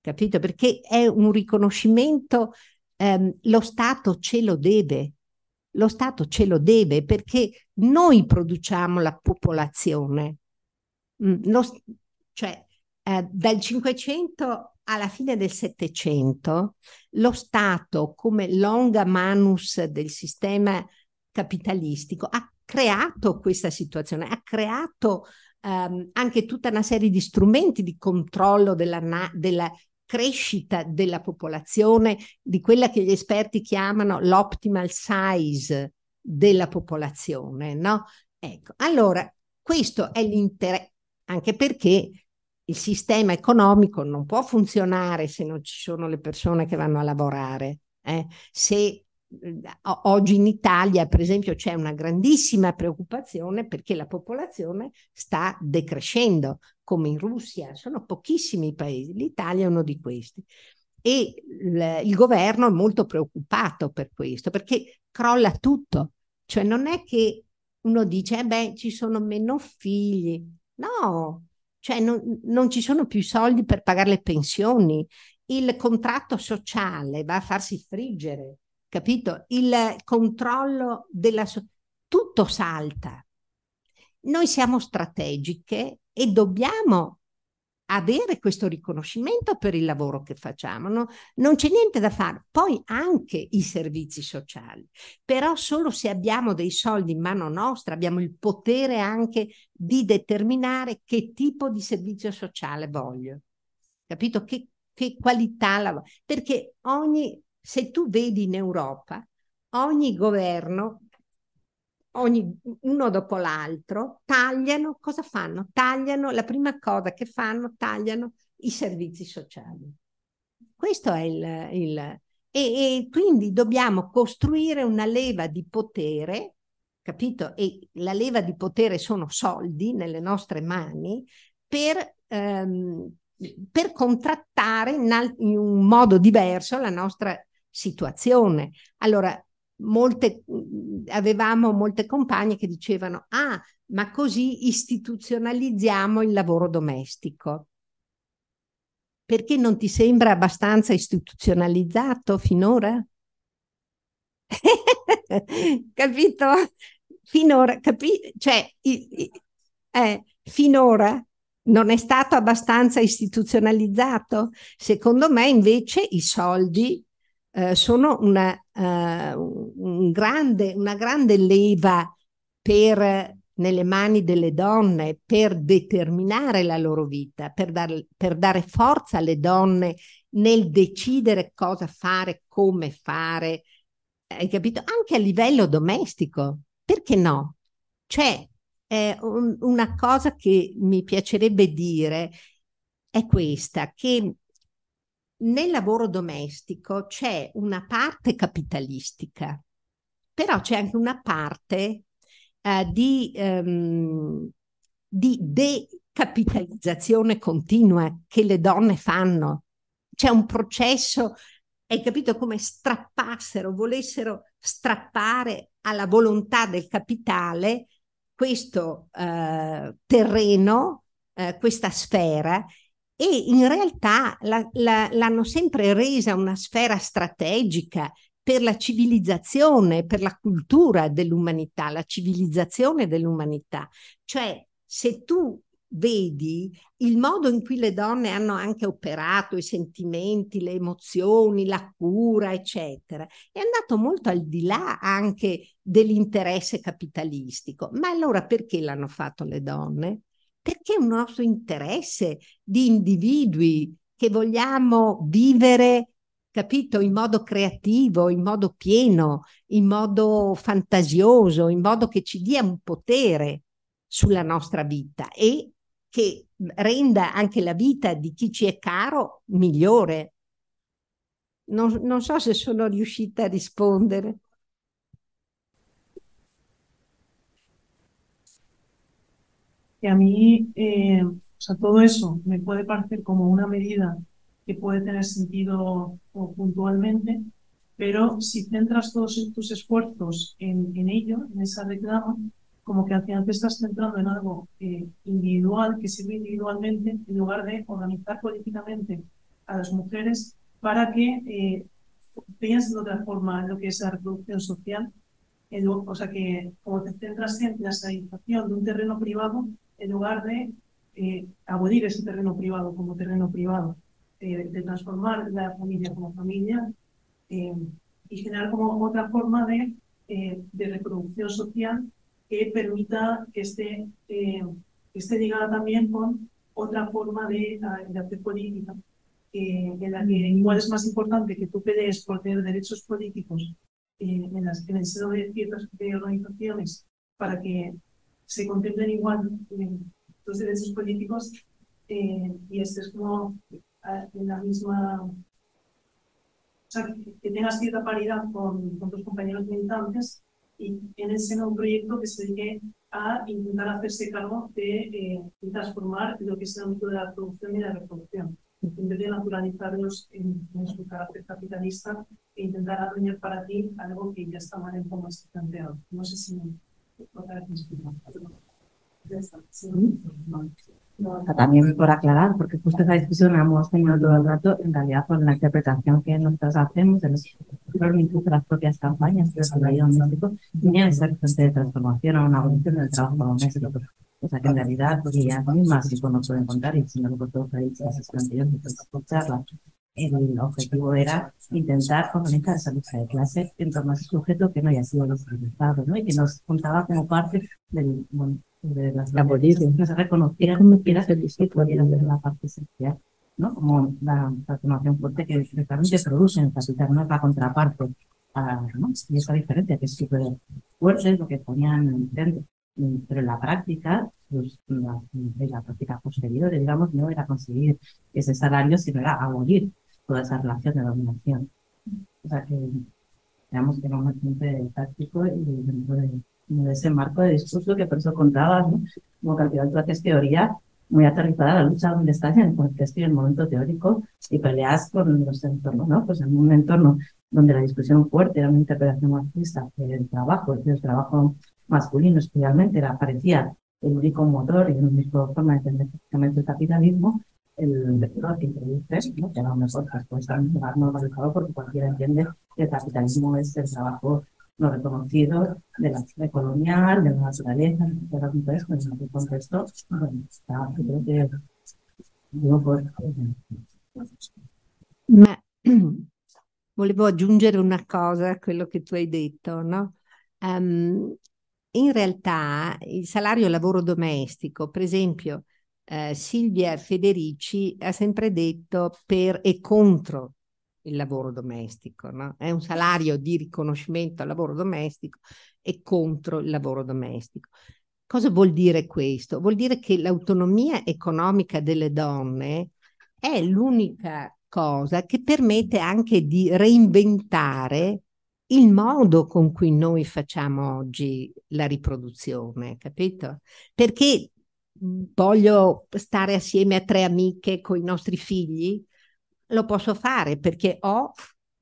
capito? Perché è un riconoscimento, ehm, lo Stato ce lo deve, lo Stato ce lo deve perché noi produciamo la popolazione. Mm, lo, cioè, eh, dal 500 alla fine del 700, lo Stato, come longa manus del sistema capitalistico, ha creato questa situazione, ha creato um, anche tutta una serie di strumenti di controllo della, della crescita della popolazione, di quella che gli esperti chiamano l'optimal size della popolazione, no? Ecco, allora questo è l'interesse, anche perché il sistema economico non può funzionare se non ci sono le persone che vanno a lavorare. Eh? Se oggi in Italia, per esempio, c'è una grandissima preoccupazione perché la popolazione sta decrescendo, come in Russia, sono pochissimi i paesi, l'Italia è uno di questi. E il, il governo è molto preoccupato per questo, perché crolla tutto. Cioè non è che uno dice, eh beh, ci sono meno figli. No, cioè non, non ci sono più soldi per pagare le pensioni. Il contratto sociale va a farsi friggere capito? Il controllo della... So- tutto salta. Noi siamo strategiche e dobbiamo avere questo riconoscimento per il lavoro che facciamo. No? Non c'è niente da fare. Poi anche i servizi sociali, però solo se abbiamo dei soldi in mano nostra, abbiamo il potere anche di determinare che tipo di servizio sociale voglio. Capito? Che, che qualità la... Perché ogni se tu vedi in Europa, ogni governo ogni, uno dopo l'altro, tagliano, cosa fanno? Tagliano, la prima cosa che fanno, tagliano i servizi sociali. Questo è il... il e, e quindi dobbiamo costruire una leva di potere, capito? E la leva di potere sono soldi nelle nostre mani per, ehm, per contrattare in, in un modo diverso la nostra situazione. Allora, molte, avevamo molte compagne che dicevano, ah, ma così istituzionalizziamo il lavoro domestico. Perché non ti sembra abbastanza istituzionalizzato finora? Capito? Finora, capi- cioè, eh, finora non è stato abbastanza istituzionalizzato? Secondo me invece i soldi eh, sono una, uh, un grande, una grande leva per, nelle mani delle donne per determinare la loro vita, per, dar, per dare forza alle donne nel decidere cosa fare, come fare, hai capito? Anche a livello domestico, perché no? Cioè, eh, un, una cosa che mi piacerebbe dire è questa, che nel lavoro domestico c'è una parte capitalistica, però c'è anche una parte uh, di, um, di decapitalizzazione continua che le donne fanno. C'è un processo, hai capito, come strappassero, volessero strappare alla volontà del capitale questo uh, terreno, uh, questa sfera e in realtà la, la, l'hanno sempre resa una sfera strategica per la civilizzazione, per la cultura dell'umanità, la civilizzazione dell'umanità. Cioè, se tu vedi il modo in cui le donne hanno anche operato i sentimenti, le emozioni, la cura, eccetera, è andato molto al di là anche dell'interesse capitalistico. Ma allora perché l'hanno fatto le donne? Perché un nostro interesse di individui che vogliamo vivere, capito, in modo creativo, in modo pieno, in modo fantasioso, in modo che ci dia un potere sulla nostra vita e che renda anche la vita di chi ci è caro migliore. Non, non so se sono riuscita a rispondere. Que a mí, eh, o sea, todo eso me puede parecer como una medida que puede tener sentido puntualmente, pero si centras todos tus esfuerzos en, en ello, en esa reclama, como que al final te estás centrando en algo eh, individual, que sirve individualmente, en lugar de organizar políticamente a las mujeres para que eh, piensen de otra forma en lo que es la reproducción social. o sea, que como te centras en la sanitización de un terreno privado, en lugar de eh, abolir ese terreno privado como terreno privado, eh, de transformar la familia como familia eh, y generar como otra forma de, de, reproducción social que permita que esté, que esté ligada también con otra forma de, de hacer política, en la que igual es más importante que tú pelees por tener derechos políticos en, las, en el seno de ciertas organizaciones para que se contemplen igual los derechos políticos eh, y este es como en la misma, o sea, que tengas cierta paridad con, con tus compañeros militantes y en el seno de un proyecto que se dedique a intentar hacerse cargo de, eh, transformar lo que es el ámbito de la producción y de la reproducción, en vez de naturalizarlos en, en, su carácter capitalista e intentar adueñar para ti algo que ya está mal en cómo está planteado. No sé si me, también por aclarar, porque justo esa discusión la hemos tenido todo el rato, en realidad por la interpretación que nosotros hacemos de los incluso las propias campañas de desarrollo doméstico, tenían esa fuente de transformación a una evolución del trabajo doméstico. O sea que en realidad, ellas mismas sí no pueden contar, y si no lo todos ahí, esas plantearon, escucharlas, el objetivo era intentar organizar esa lucha de clase en torno a ese sujeto que no haya sido desarrollado, ¿no? Y que nos contaba como parte del, bueno, de las la que se reconociera como quiera ser discípulo de la parte esencial, ¿no? Como la transformación fuerte que realmente produce en capital, no es la contraparte. ¿no? Y esa diferencia que sí puede fuertes, lo que ponían en centro. Pero en la práctica, pues, la, la, práctica posterior, digamos, no era conseguir ese salario, sino era abolir toda esa relación de dominación. O sea que, digamos que era un bastante táctico y dentro de, de, ese marco de discurso que por eso contaba, ¿no? como que al final haces teoría muy aterrizada la lucha donde estás en el contexto y el momento teórico y peleas con los entornos, ¿no? Pues en un entorno donde la discusión fuerte era una interpretación marxista del trabajo, del trabajo masculino especialmente, era, parecía el único motor y la única forma de entender prácticamente el capitalismo, el introduce, ¿no? que a lo mejor pues, puede estar normalizado porque cualquiera entiende que el capitalismo es el trabajo no reconocido de la historia colonial, de la naturaleza, etcétera, entonces, pues, en ese contexto, bueno, está, creo que dico por... Ma volevo aggiungere una cosa a quello che tu hai detto, no? Um, in realtà il salario lavoro domestico, per esempio, eh, Silvia Federici ha sempre detto per e contro il lavoro domestico, no? È un salario di riconoscimento al lavoro domestico e contro il lavoro domestico. Cosa vuol dire questo? Vuol dire che l'autonomia economica delle donne è l'unica cosa che permette anche di reinventare il modo con cui noi facciamo oggi la riproduzione, capito? Perché voglio stare assieme a tre amiche con i nostri figli, lo posso fare perché ho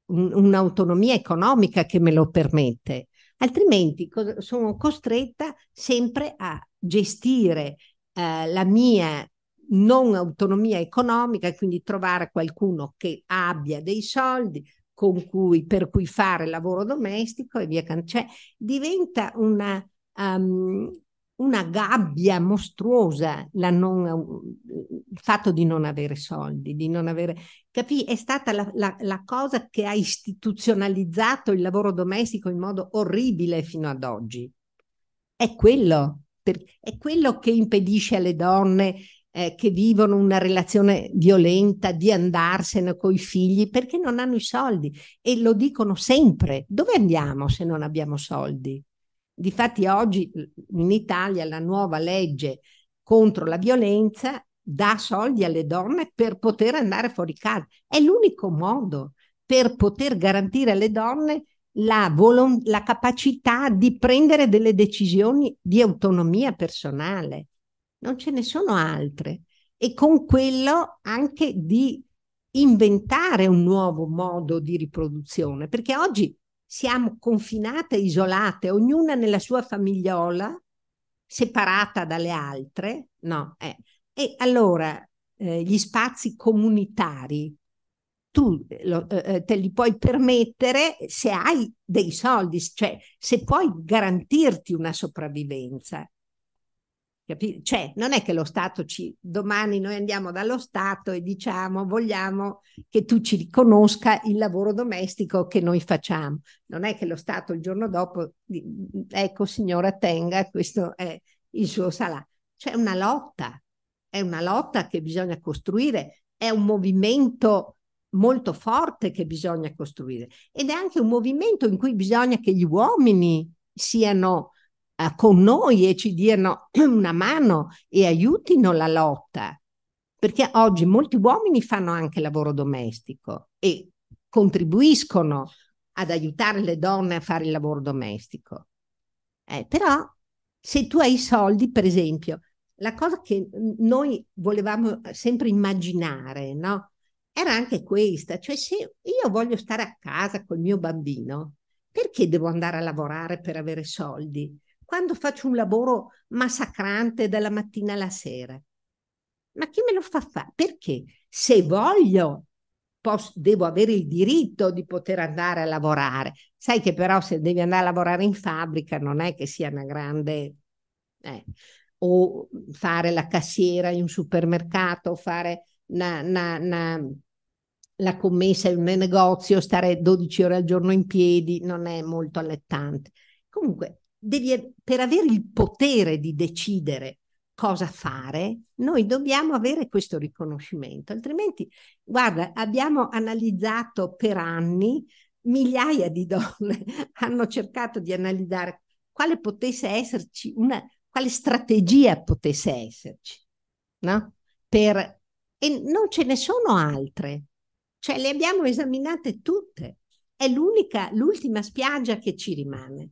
un, un'autonomia economica che me lo permette, altrimenti sono costretta sempre a gestire eh, la mia non autonomia economica, quindi trovare qualcuno che abbia dei soldi con cui, per cui fare lavoro domestico e via. Cioè diventa una, um, una gabbia mostruosa non, il fatto di non avere soldi, di non avere... Capì? È stata la, la, la, cosa che ha istituzionalizzato il lavoro domestico in modo orribile fino ad oggi. È quello, per, è quello che impedisce alle donne eh, che vivono una relazione violenta di andarsene con i figli perché non hanno i soldi e lo dicono sempre. Dove andiamo se non abbiamo soldi? Difatti oggi in Italia la nuova legge contro la violenza dà soldi alle donne per poter andare fuori casa. È l'unico modo per poter garantire alle donne la, volon- la capacità di prendere delle decisioni di autonomia personale. Non ce ne sono altre. E con quello anche di inventare un nuovo modo di riproduzione, perché oggi siamo confinate, isolate, ognuna nella sua famigliola, separata dalle altre, no? Eh. E allora eh, gli spazi comunitari tu lo, eh, eh te li puoi permettere se hai dei soldi, cioè se puoi garantirti una sopravvivenza. Capi? Cioè, non è che lo Stato ci... Domani noi andiamo dallo Stato e diciamo vogliamo che tu ci riconosca il lavoro domestico che noi facciamo. Non è che lo Stato il giorno dopo, ecco signora tenga, questo è il suo salario. C'è una lotta, è una lotta che bisogna costruire, è un movimento molto forte che bisogna costruire ed è anche un movimento in cui bisogna che gli uomini siano con noi e ci diano una mano e aiutino la lotta. Perché oggi molti uomini fanno anche lavoro domestico e contribuiscono ad aiutare le donne a fare il lavoro domestico. Eh, però se tu hai soldi, per esempio, la cosa che noi volevamo sempre immaginare, no? Era anche questa, cioè se io voglio stare a casa col mio bambino, perché devo andare a lavorare per avere soldi? Quando faccio un lavoro massacrante dalla mattina alla sera? Ma chi me lo fa fare? Perché se voglio, posso, devo avere il diritto di poter andare a lavorare. Sai che però se devi andare a lavorare in fabbrica non è che sia una grande... Eh, o fare la cassiera in un supermercato, fare una, una, una, la commessa in un negozio, stare 12 ore al giorno in piedi, non è molto allettante. Comunque, devi, per avere il potere di decidere cosa fare, noi dobbiamo avere questo riconoscimento, altrimenti, guarda, abbiamo analizzato per anni, migliaia di donne hanno cercato di analizzare quale potesse esserci una, quale strategia potesse esserci, no? Per, e non ce ne sono altre, cioè le abbiamo esaminate tutte, è l'unica, l'ultima spiaggia che ci rimane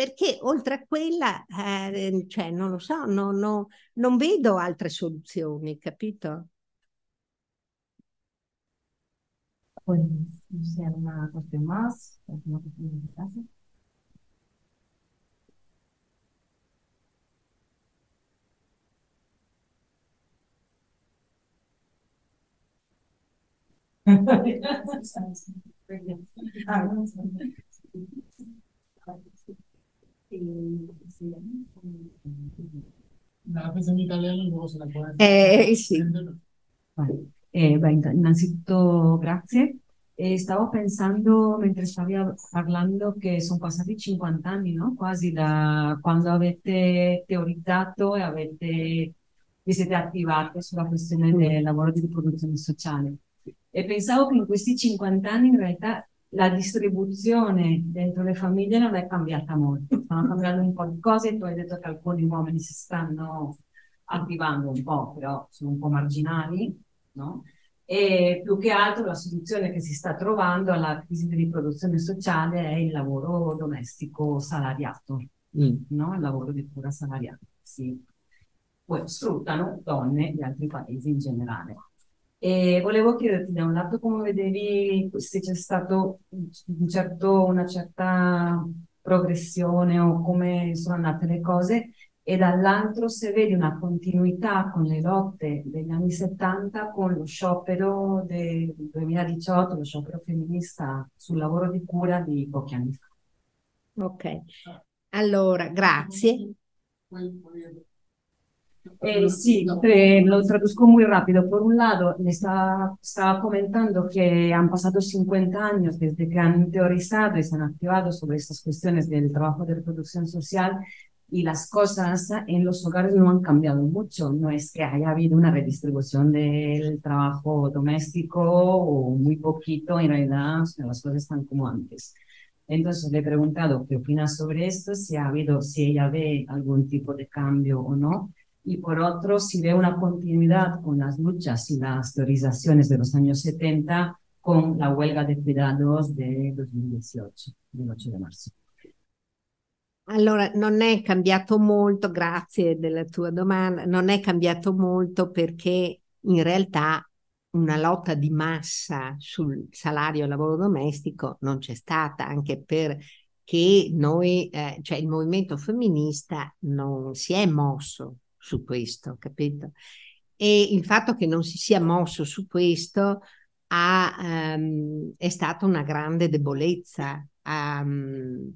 perché oltre a quella, eh, cioè, non lo so, no, no, non vedo altre soluzioni, capito? Sé, ¿alguna cuestión más? ¿Alguna cuestión de clase? La pensa in italiano luego se la puede Eh, sì. Vale. Eh, beh, innanzitutto grazie. E stavo pensando mentre stavi parlando che sono passati 50 anni, no? Quasi da quando avete teorizzato e avete, vi siete attivate sulla questione del lavoro di riproduzione sociale. E pensavo che in questi 50 anni in realtà la distribuzione dentro le famiglie non è cambiata molto. Stanno cambiando un po' di cose, tu hai detto che alcuni uomini si stanno attivando un po', però sono un po' marginali, no? E più che altro la soluzione che si sta trovando alla crisi di riproduzione sociale è il lavoro domestico salariato, no? Il lavoro di cura salariato. Sì. Poi sfruttano donne di altri paesi in generale. E volevo chiederti da un lato come vedevi se c'è stato un certo, una certa progressione o come sono andate le cose e dall'altro se vedi una continuità con le lotte degli anni 70 con lo sciopero del 2018, lo sciopero femminista sul lavoro di cura di pochi anni fa. Ok, allora grazie. Eh, sí, lo traduzco muy rápido. Por un lado, le estaba, estaba comentando que han pasado 50 años desde que han teorizado y se han activado sobre estas cuestiones del trabajo de reproducción social y las cosas en los hogares no han cambiado mucho. No es que haya habido una redistribución del trabajo doméstico o muy poquito, en realidad o sea, las cosas están como antes. Entonces le he preguntado qué opina sobre esto, si ha habido, si ella ve algún tipo de cambio o no. Y por otro, si ve una continuidad con las luchas y las teorizaciones de los años 70 con la huelga de cuidados de 2018, del 8 de marzo. Allora, non è cambiato molto, grazie della tua domanda, non è cambiato molto perché in realtà una lotta di massa sul salario e lavoro domestico non c'è stata, anche perché noi, eh, cioè il movimento femminista non si è mosso su questo, capito? E il fatto che non si sia mosso su questo ha, ehm, è stata una grande debolezza. Um,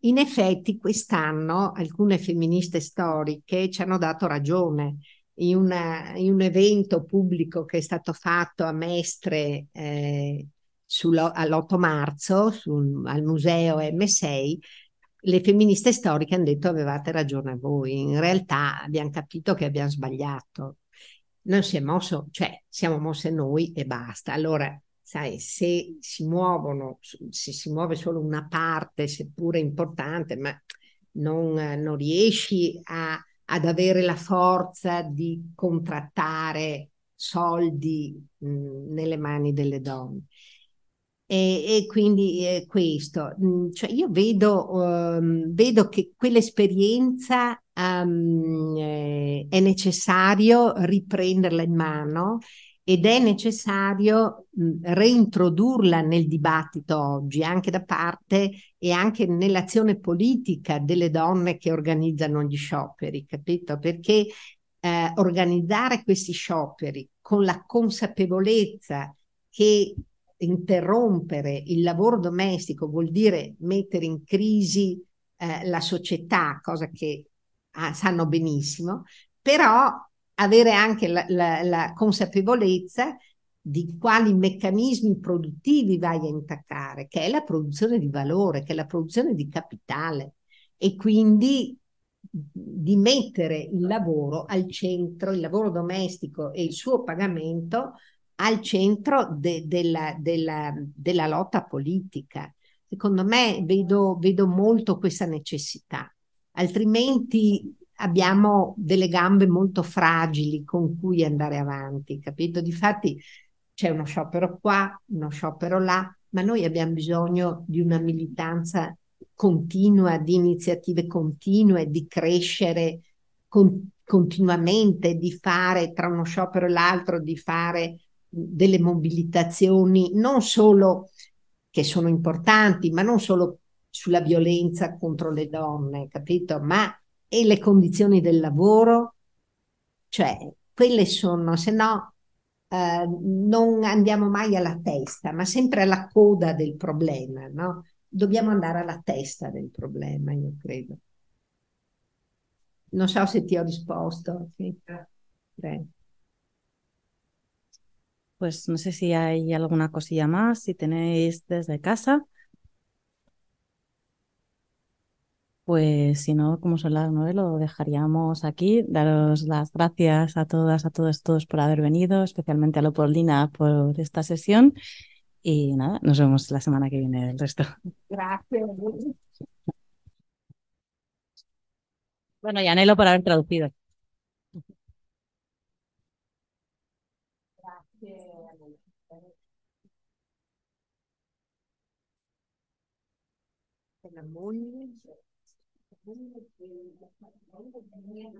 in effetti quest'anno alcune femministe storiche ci hanno dato ragione. In, una, in un evento pubblico che è stato fatto a Mestre eh, all'8 marzo sul, al museo M6, le femministe storiche hanno detto avevate ragione voi, in realtà abbiamo capito che abbiamo sbagliato. Non si è mosso, cioè siamo mosse noi e basta. Allora, sai, se si muovono, se si muove solo una parte, seppure importante, ma non, non riesci a, ad avere la forza di contrattare soldi mh, nelle mani delle donne. E, e quindi eh, questo, cioè io vedo, um, vedo che quell'esperienza um, è necessario riprenderla in mano ed è necessario mh, reintrodurla nel dibattito oggi, anche da parte e anche nell'azione politica delle donne che organizzano gli scioperi, capito? Perché eh, organizzare questi scioperi con la consapevolezza che interrompere il lavoro domestico vuol dire mettere in crisi eh, la società, cosa che ah, sanno benissimo, però avere anche la, la, la, consapevolezza di quali meccanismi produttivi vai a intaccare, che è la produzione di valore, che è la produzione di capitale e quindi di mettere il lavoro al centro, il lavoro domestico e il suo pagamento al centro de, della, della, della, lotta politica. Secondo me vedo, vedo molto questa necessità. altrimenti abbiamo delle gambe molto fragili con cui andare avanti, capito? Difatti c'è uno sciopero qua, uno sciopero là, ma noi abbiamo bisogno di una militanza continua, di iniziative continue, di crescere con, continuamente, di fare tra uno sciopero e l'altro, di fare delle mobilitazioni non solo che sono importanti, ma non solo sulla violenza contro le donne, capito? Ma e le condizioni del lavoro, cioè quelle sono, se no eh, non andiamo mai alla testa, ma sempre alla coda del problema, no? Dobbiamo andare alla testa del problema, io credo. Non so se ti ho risposto. Sí. Pues no sé si hay alguna cosilla más, si tenéis desde casa. Pues si no, como son las nueve, lo dejaríamos aquí. Daros las gracias a todas, a todos, todos por haber venido, especialmente a Leopoldina por esta sesión. Y nada, nos vemos la semana que viene el resto. Gracias. Bueno, y anhelo por haber traducido. Gracias.